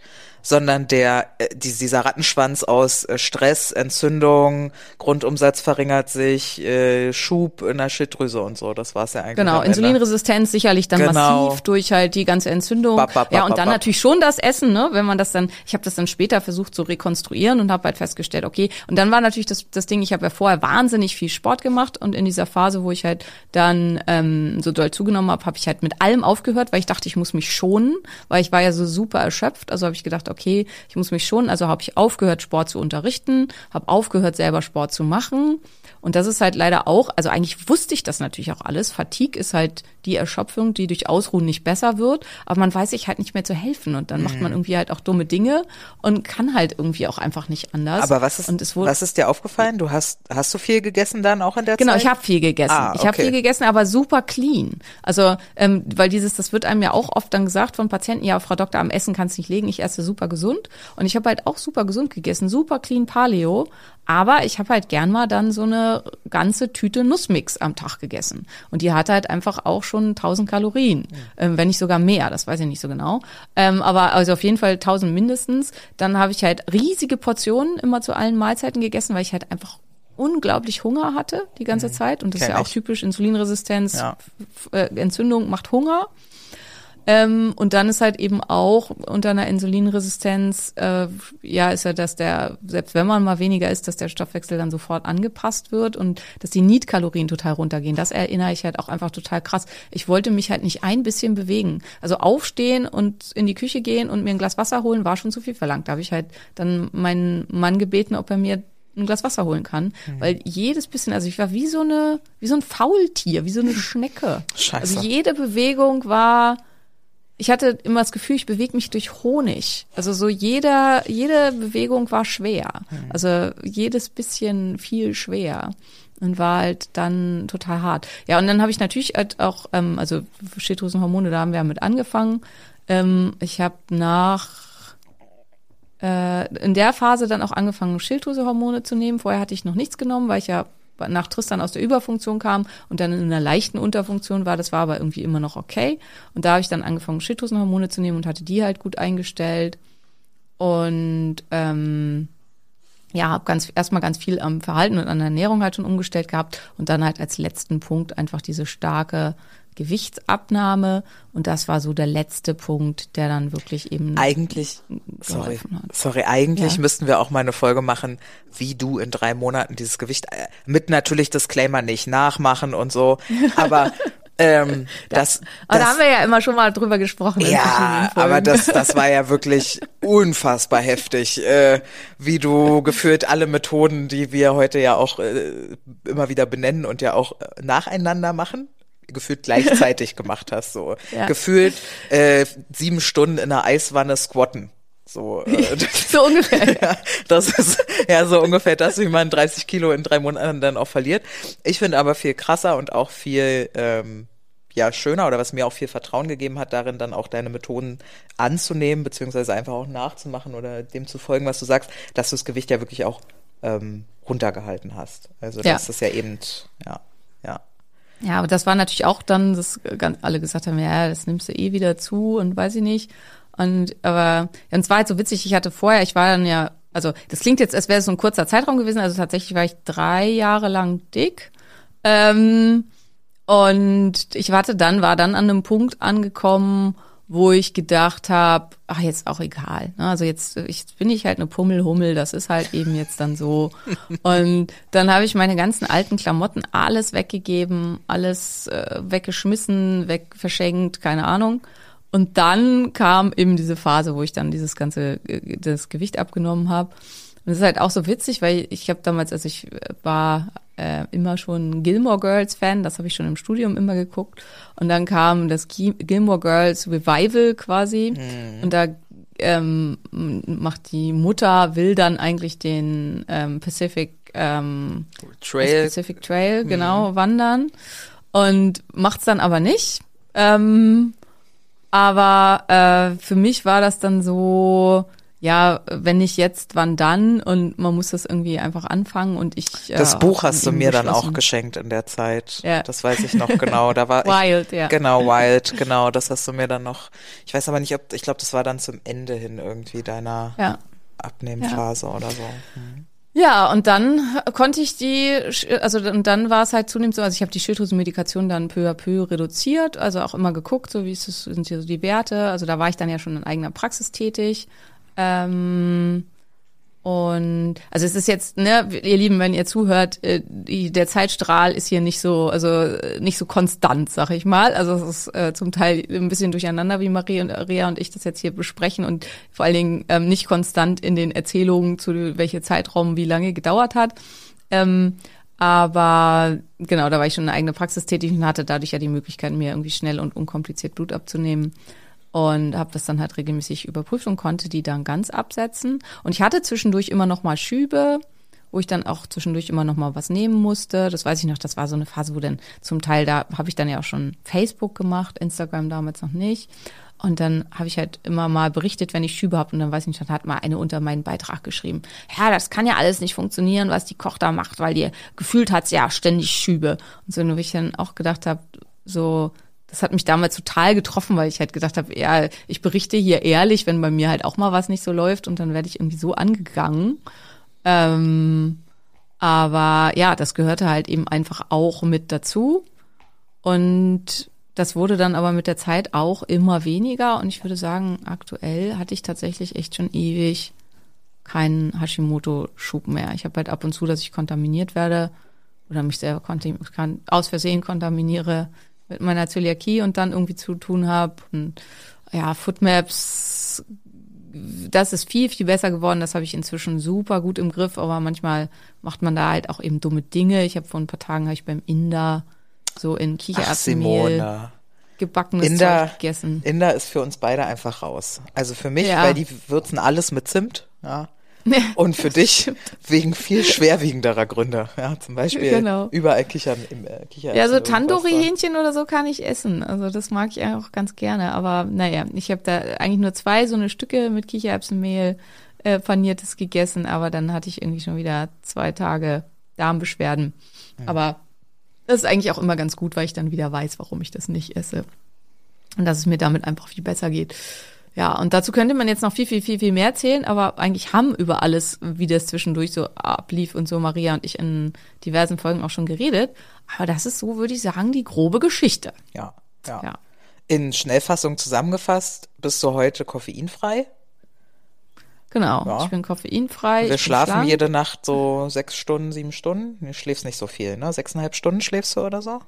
sondern der äh, die, dieser Rattenschwanz aus äh, Stress, Entzündung, Grundumsatz verringert sich, äh, Schub in der Schilddrüse und so. Das war's ja eigentlich. Genau. Insulinresistenz sicherlich dann Genau. massiv durch halt die ganze Entzündung. Bap, bap, ja, bap, und dann natürlich schon das Essen, ne, wenn man das dann, ich habe das dann später versucht zu rekonstruieren und habe halt festgestellt, okay, und dann war natürlich das, das Ding, ich habe ja vorher wahnsinnig viel Sport gemacht und in dieser Phase, wo ich halt dann ähm, so doll zugenommen habe, habe ich halt mit allem aufgehört, weil ich dachte, ich muss mich schonen, weil ich war ja so super erschöpft, also habe ich gedacht, okay, ich muss mich schonen, also habe ich aufgehört, Sport zu unterrichten, habe aufgehört, selber Sport zu machen. Und das ist halt leider auch, also eigentlich wusste ich das natürlich auch alles. Fatigue ist halt die Erschöpfung, die durch Ausruhen nicht besser wird, aber man weiß sich halt nicht mehr zu helfen und dann Mhm. macht man irgendwie halt auch dumme Dinge und kann halt irgendwie auch einfach nicht anders. Aber was ist, wurde, was ist dir aufgefallen? Du hast, hast du viel gegessen dann auch in der Genau, Zeit? ich habe viel gegessen. Ah, Ich habe okay. viel gegessen, aber super clean. Also, ähm, weil dieses, das wird einem ja auch oft dann gesagt von Patienten, ja, Frau Doktor, am Essen kannst nicht legen, ich esse super gesund. Und ich habe halt auch super gesund gegessen, super clean Paleo. Aber ich habe halt gern mal dann so eine ganze Tüte Nussmix am Tag gegessen. Und die hat halt einfach auch schon 1000 Kalorien, ähm, wenn nicht sogar mehr, das weiß ich nicht so genau. Ähm, aber also auf jeden Fall 1000 mindestens. Dann habe ich halt riesige Portionen immer zu allen Mahlzeiten gegessen, weil ich halt einfach unglaublich Hunger hatte die ganze Zeit und das ist Kenn ja auch ich. typisch Insulinresistenz, Ja. Äh, Entzündung macht Hunger. Ähm, und dann ist halt eben auch unter einer Insulinresistenz, äh, ja, ist ja, dass der, selbst wenn man mal weniger isst, dass der Stoffwechsel dann sofort angepasst wird und dass die Niedkalorien total runtergehen. Das erinnere ich halt auch einfach total krass. Ich wollte mich halt nicht ein bisschen bewegen. Also aufstehen und in die Küche gehen und mir ein Glas Wasser holen, war schon zu viel verlangt. Da habe ich halt dann meinen Mann gebeten, ob er mir ein Glas Wasser holen kann, Mhm. weil jedes bisschen, also ich war wie so eine, wie so ein Faultier, wie so eine Schnecke. Scheiße. Also jede Bewegung war, ich hatte immer das Gefühl, ich bewege mich durch Honig. Also so jeder, jede Bewegung war schwer. Also jedes bisschen viel schwer. Und war halt dann total hart. Ja, und dann habe ich natürlich halt auch, ähm, also Schilddrüsenhormone, da haben wir ja mit angefangen. Ähm, ich habe nach äh, in der Phase dann auch angefangen, Schilddrüsehormone zu nehmen. Vorher hatte ich noch nichts genommen, weil ich ja nach Tristan aus der Überfunktion kam und dann in einer leichten Unterfunktion war. Das war aber irgendwie immer noch okay. Und da habe ich dann angefangen, Schilddrüsenhormone zu nehmen und hatte die halt gut eingestellt. Und ähm, ja, habe ganz erstmal ganz viel am Verhalten und an der Ernährung halt schon umgestellt gehabt und dann halt als letzten Punkt einfach diese starke Gewichtsabnahme und das war so der letzte Punkt, der dann wirklich eben Eigentlich, sorry, hat. sorry, eigentlich Ja. müssten wir auch mal eine Folge machen, wie du in drei Monaten dieses Gewicht, äh, mit natürlich Disclaimer nicht nachmachen und so, aber ähm, das, Aber da das haben wir ja immer schon mal drüber gesprochen. Ja, aber das, das war ja wirklich unfassbar heftig, äh, wie du gefühlt alle Methoden, die wir heute ja auch äh, immer wieder benennen und ja auch äh, nacheinander machen, gefühlt gleichzeitig gemacht hast. So Ja. gefühlt äh, sieben Stunden in einer Eiswanne squatten. So, äh, so ungefähr. ja, das ist ja so ungefähr das, wie man 30 Kilo in drei Monaten dann auch verliert. Ich finde aber viel krasser und auch viel ähm, ja schöner oder was mir auch viel Vertrauen gegeben hat, darin dann auch deine Methoden anzunehmen, beziehungsweise einfach auch nachzumachen oder dem zu folgen, was du sagst, dass du das Gewicht ja wirklich auch ähm, runtergehalten hast. Also Ja. das ist ja eben, ja, ja. Aber das war natürlich auch dann, dass alle gesagt haben, ja, das nimmst du eh wieder zu und weiß ich nicht. Und aber und es war halt so witzig, ich hatte vorher, ich war dann ja, also das klingt jetzt, als wäre es so ein kurzer Zeitraum gewesen, also tatsächlich war ich drei Jahre lang dick. Ähm, und ich warte dann, war dann an einem Punkt angekommen, wo ich gedacht habe, ach, jetzt auch egal. ne? Also jetzt, jetzt bin ich halt eine Pummelhummel, das ist halt eben jetzt dann so. Und dann habe ich meine ganzen alten Klamotten alles weggegeben, alles äh, weggeschmissen, weg verschenkt, keine Ahnung. Und dann kam eben diese Phase, wo ich dann dieses ganze äh, das Gewicht abgenommen habe. Und es ist halt auch so witzig, weil ich habe damals, also ich äh, war äh, immer schon Gilmore Girls Fan, das habe ich schon im Studium immer geguckt. Und dann kam das Gi- Gilmore Girls Revival quasi. Und da ähm, macht die Mutter, will dann eigentlich den ähm, Pacific ähm, Trail. Pacific Trail, genau, wandern. Und macht's dann aber nicht. Ähm, aber äh, für mich war das dann so, ja, wenn nicht jetzt, wann dann? Und man muss das irgendwie einfach anfangen und ich. Das äh, Buch hast du mir dann auch geschenkt in der Zeit. Ja. Das weiß ich noch genau. Da war Wild, ich, ja. Genau, Wild, genau. Das hast du mir dann noch. Ich weiß aber nicht, ob, ich glaube, das war dann zum Ende hin irgendwie deiner Ja. Abnehmphase oder so. Hm. Ja, und dann konnte ich die, also und dann war es halt zunehmend so, also ich habe die Schilddrüsenmedikation dann peu à peu reduziert, also auch immer geguckt, so wie ist es, sind hier so die Werte. Also da war ich dann ja schon in eigener Praxis tätig. Ähm, und also es ist jetzt, ne, ihr Lieben, wenn ihr zuhört, äh, die, der Zeitstrahl ist hier nicht so, also äh, nicht so konstant, sag ich mal. Also es ist äh, zum Teil ein bisschen durcheinander, wie Marie und Rea und ich das jetzt hier besprechen und vor allen Dingen ähm, nicht konstant in den Erzählungen zu welcher Zeitraum wie lange gedauert hat. Ähm, aber genau, da war ich schon in eigene Praxis tätig und hatte dadurch ja die Möglichkeit, mir irgendwie schnell und unkompliziert Blut abzunehmen und habe das dann halt regelmäßig überprüft und konnte die dann ganz absetzen. Und ich hatte zwischendurch immer noch mal Schübe, wo ich dann auch zwischendurch immer noch mal was nehmen musste. Das weiß ich noch, das war so eine Phase, wo dann zum Teil, da habe ich dann ja auch schon Facebook gemacht, Instagram damals noch nicht. Und dann habe ich halt immer mal berichtet, wenn ich Schübe habe. Und dann weiß ich nicht, dann hat mal eine unter meinen Beitrag geschrieben, ja, das kann ja alles nicht funktionieren, was die Koch da macht, weil die gefühlt hat ja ständig Schübe. Und so, wo ich dann auch gedacht habe, so, das hat mich damals total getroffen, weil ich halt gedacht habe, ja, ich berichte hier ehrlich, wenn bei mir halt auch mal was nicht so läuft und dann werde ich irgendwie so angegangen. Ähm, aber ja, das gehörte halt eben einfach auch mit dazu. Und das wurde dann aber mit der Zeit auch immer weniger. Und ich würde sagen, aktuell hatte ich tatsächlich echt schon ewig keinen Hashimoto-Schub mehr. Ich habe halt ab und zu, dass ich kontaminiert werde oder mich selber aus Versehen kontaminiere mit meiner Zöliakie und dann irgendwie zu tun habe. Und ja, Footmaps, das ist viel, viel besser geworden. Das habe ich inzwischen super gut im Griff, aber manchmal macht man da halt auch eben dumme Dinge. Ich habe vor ein paar Tagen habe ich beim Inder so in Kichererbsenmehl gebackenes Inder, Zeug gegessen. Inder ist für uns beide einfach raus. Also für mich, Ja. weil die würzen alles mit Zimt, ja. Und für dich wegen viel schwerwiegenderer Gründe, ja. Zum Beispiel Genau. überall Kichern im äh, Kicher. Ja, so Tandoori-Hähnchen oder so kann ich essen. Also das mag ich auch ganz gerne. Aber naja, ich habe da eigentlich nur zwei so eine Stücke mit Kichererbsenmehl äh, paniertes gegessen, aber dann hatte ich irgendwie schon wieder zwei Tage Darmbeschwerden. Aber das ist eigentlich auch immer ganz gut, weil ich dann wieder weiß, warum ich das nicht esse. Und dass es mir damit einfach viel besser geht. Ja, und dazu könnte man jetzt noch viel, viel, viel, viel mehr erzählen, aber eigentlich haben über alles, wie das zwischendurch so ablief und so Maria und ich in diversen Folgen auch schon geredet. Aber das ist so, würde ich sagen, die grobe Geschichte. Ja, ja. Ja. In Schnellfassung zusammengefasst, bist du heute koffeinfrei? Genau. Ja. Ich bin koffeinfrei. Wir bin schlafen schlank. jede Nacht so sechs Stunden, sieben Stunden. Du schläfst nicht so viel, ne? Sechseinhalb Stunden schläfst du oder so?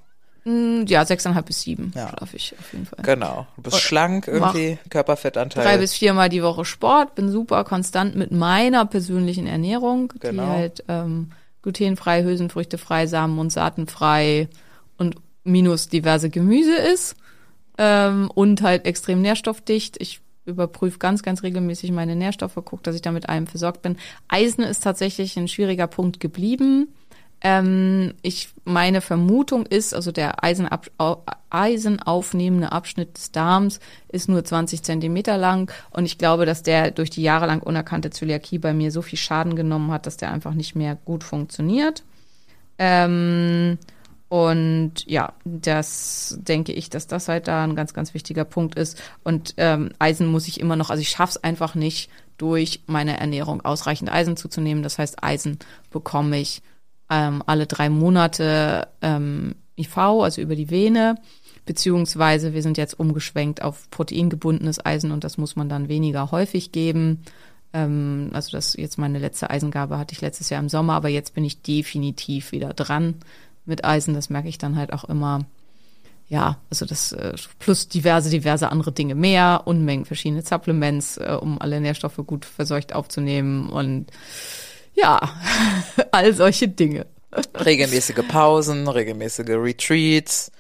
Mm, Ja, sechseinhalb bis sieben Ja. schlafe ich auf jeden Fall. Genau. Du bist Und schlank irgendwie, Körperfettanteil. Drei bis viermal die Woche Sport, bin super konstant mit meiner persönlichen Ernährung, Genau. die halt ähm, glutenfrei, hülsenfrüchtefrei, Samen- und Saatenfrei und minus diverse Gemüse ist ähm, und halt extrem nährstoffdicht. Ich überprüfe ganz, ganz regelmäßig meine Nährstoffe, gucke, dass ich da mit allem versorgt bin. Eisen ist tatsächlich ein schwieriger Punkt geblieben. Ähm, ich, meine Vermutung ist, also der Eisenab, au- eisenaufnehmende Abschnitt des Darms ist nur 20 Zentimeter lang und ich glaube, dass der durch die jahrelang unerkannte Zöliakie bei mir so viel Schaden genommen hat, dass der einfach nicht mehr gut funktioniert. Ähm, und ja, das denke ich, dass das halt da ein ganz, ganz wichtiger Punkt ist. Und ähm, Eisen muss ich immer noch, also ich schaff's einfach nicht, durch meine Ernährung ausreichend Eisen zuzunehmen. Das heißt, Eisen bekomme ich ähm, alle drei Monate ähm, IV, also über die Vene, beziehungsweise wir sind jetzt umgeschwenkt auf proteingebundenes Eisen und das muss man dann weniger häufig geben. Ähm, also das jetzt meine letzte Eisengabe hatte ich letztes Jahr im Sommer, aber jetzt bin ich definitiv wieder dran mit Eisen. Das merke ich dann halt auch immer. Ja, also das äh, plus diverse, diverse andere Dinge mehr, Unmengen verschiedene Supplements, äh, um alle Nährstoffe gut verseucht aufzunehmen und ja, all solche Dinge. Regelmäßige Pausen, regelmäßige Retreats,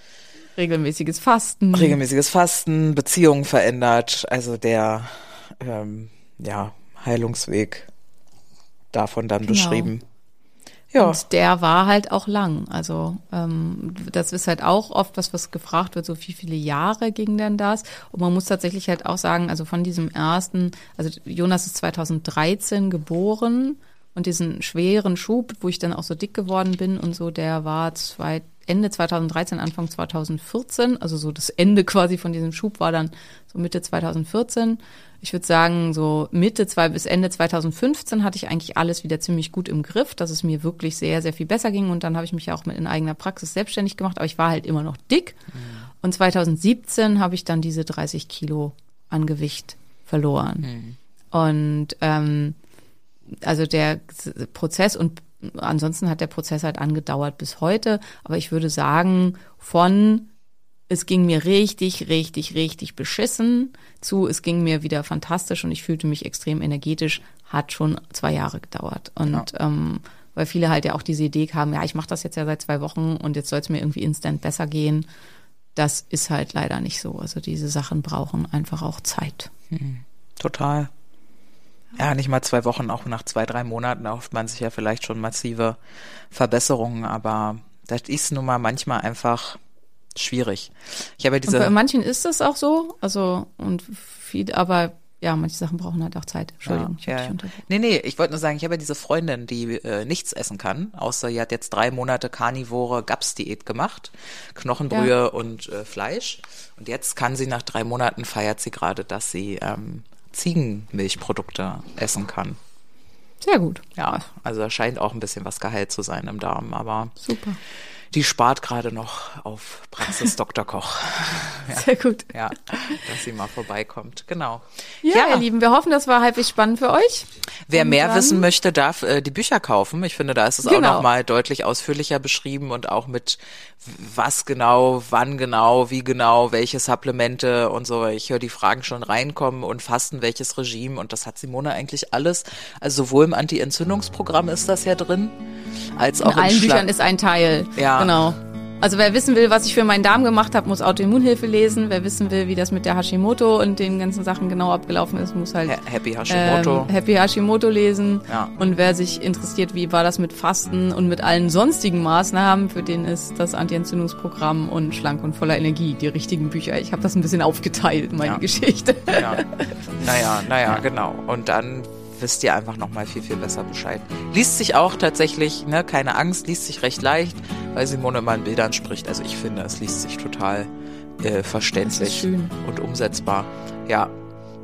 Regelmäßiges Fasten. regelmäßiges Fasten, Beziehungen verändert, also der ähm, ja, Heilungsweg davon dann Genau. beschrieben. Ja, Und der war halt auch lang. Also ähm, das ist halt auch oft was, was gefragt wird, so wie viele Jahre ging denn das? Und man muss tatsächlich halt auch sagen, also von diesem ersten, also Jonas ist 2013 geboren und diesen schweren Schub, wo ich dann auch so dick geworden bin und so, der war zwei, Ende 2013, Anfang 2014, also so das Ende quasi von diesem Schub war dann so Mitte 2014. Ich würde sagen, so Mitte zwei bis Ende 2015 hatte ich eigentlich alles wieder ziemlich gut im Griff, dass es mir wirklich sehr, sehr viel besser ging. Und dann habe ich mich ja auch mit in eigener Praxis selbstständig gemacht, aber ich war halt immer noch dick. Und 2017 habe ich dann diese 30 Kilo an Gewicht verloren. Und ähm, also der Prozess und ansonsten hat der Prozess halt angedauert bis heute. Aber ich würde sagen, von es ging mir richtig, richtig, richtig beschissen zu, es ging mir wieder fantastisch und ich fühlte mich extrem energetisch, hat schon zwei Jahre gedauert. Und ähm, weil viele halt ja auch diese Idee haben, ja, ich mache das jetzt ja seit zwei Wochen und jetzt soll es mir irgendwie instant besser gehen. Das ist halt leider nicht so. Also diese Sachen brauchen einfach auch Zeit. total. Ja, nicht mal zwei Wochen, auch nach zwei, drei Monaten erhofft man sich ja vielleicht schon massive Verbesserungen, aber das ist nun mal manchmal einfach schwierig. Ich habe ja Und bei diese, manchen ist das auch so, also und viel, aber ja, manche Sachen brauchen halt auch Zeit. Entschuldigung, ich ja, habe ja. Nee, nee, ich wollte nur sagen, ich habe ja diese Freundin, die äh, nichts essen kann, außer sie hat jetzt drei Monate Karnivore GAPS-Diät gemacht, Knochenbrühe Ja. und äh, Fleisch. Und jetzt kann sie nach drei Monaten feiert sie gerade, dass sie ähm, Ziegenmilchprodukte essen kann. Sehr gut. Ja, also da scheint auch ein bisschen was geheilt zu sein im Darm, aber Super. Die spart gerade noch auf Praxis Dr. Koch. Sehr gut. Ja, dass sie mal vorbeikommt. Genau. Ja, ihr Lieben, wir hoffen, das war halbwegs spannend für euch. Wer Und mehr dann- wissen möchte, darf äh, die Bücher kaufen. Ich finde, da ist es auch Genau. noch mal deutlich ausführlicher beschrieben und auch mit was genau, wann genau, wie genau, welche Supplemente und so. Ich höre die Fragen schon reinkommen und Fasten, welches Regime und das hat Simone eigentlich alles. Also sowohl im Anti-Entzündungsprogramm ist das ja drin, als auch In allen Büchern ist ein Teil. Ja. Genau. Also wer wissen will, was ich für meinen Darm gemacht habe, muss Autoimmunhilfe lesen. Wer wissen will, wie das mit der Hashimoto und den ganzen Sachen genau abgelaufen ist, muss halt Ha- Happy Hashimoto. Ähm, Happy Hashimoto lesen. Ja. Und wer sich interessiert, wie war das mit Fasten und mit allen sonstigen Maßnahmen, für den ist das Anti-Entzündungsprogramm und Schlank und voller Energie die richtigen Bücher. Ich habe das ein bisschen aufgeteilt, meine Ja. Geschichte. Ja. Naja, naja, genau. Und dann wisst ihr einfach nochmal viel, viel besser Bescheid. Liest sich auch tatsächlich, ne, keine Angst, liest sich recht leicht, weil Simone immer in Bildern spricht. Also ich finde, es liest sich total äh, verständlich und umsetzbar. Ja.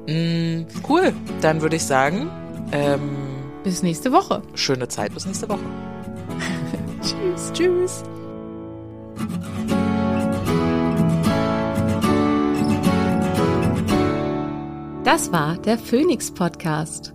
Mm, cool. Dann würde ich sagen, ähm, Bis nächste Woche. schöne Zeit bis nächste Woche. Tschüss. Tschüss. Das war der Phoenix Podcast.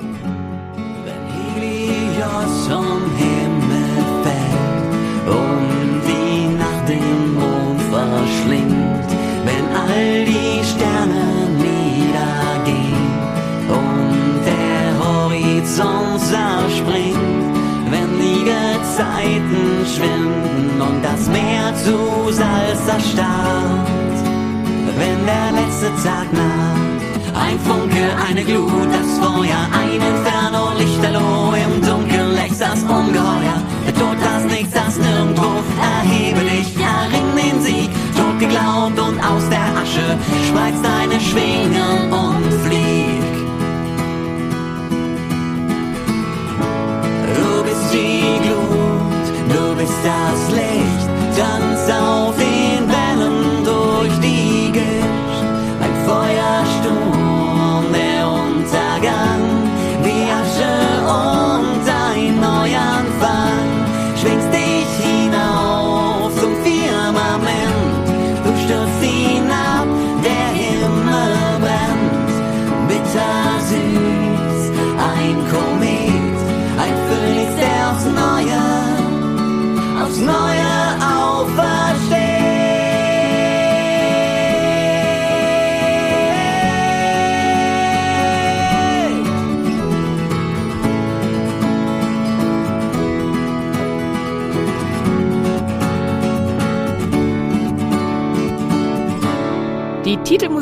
Verschlingt, wenn all die Sterne niedergehen und der Horizont zerspringt, wenn die Gezeiten schwinden und das Meer zu Salz erstarrt, wenn der letzte Tag naht. Ein Funke, eine Glut, das Feuer, ein Inferno, Lichterloh, im Dunkeln lächst das Ungeheuer. Der Tod, das Nichts, das Nirgendwo, erhebe aus der Asche, spreiz deine Schwingen und flieh.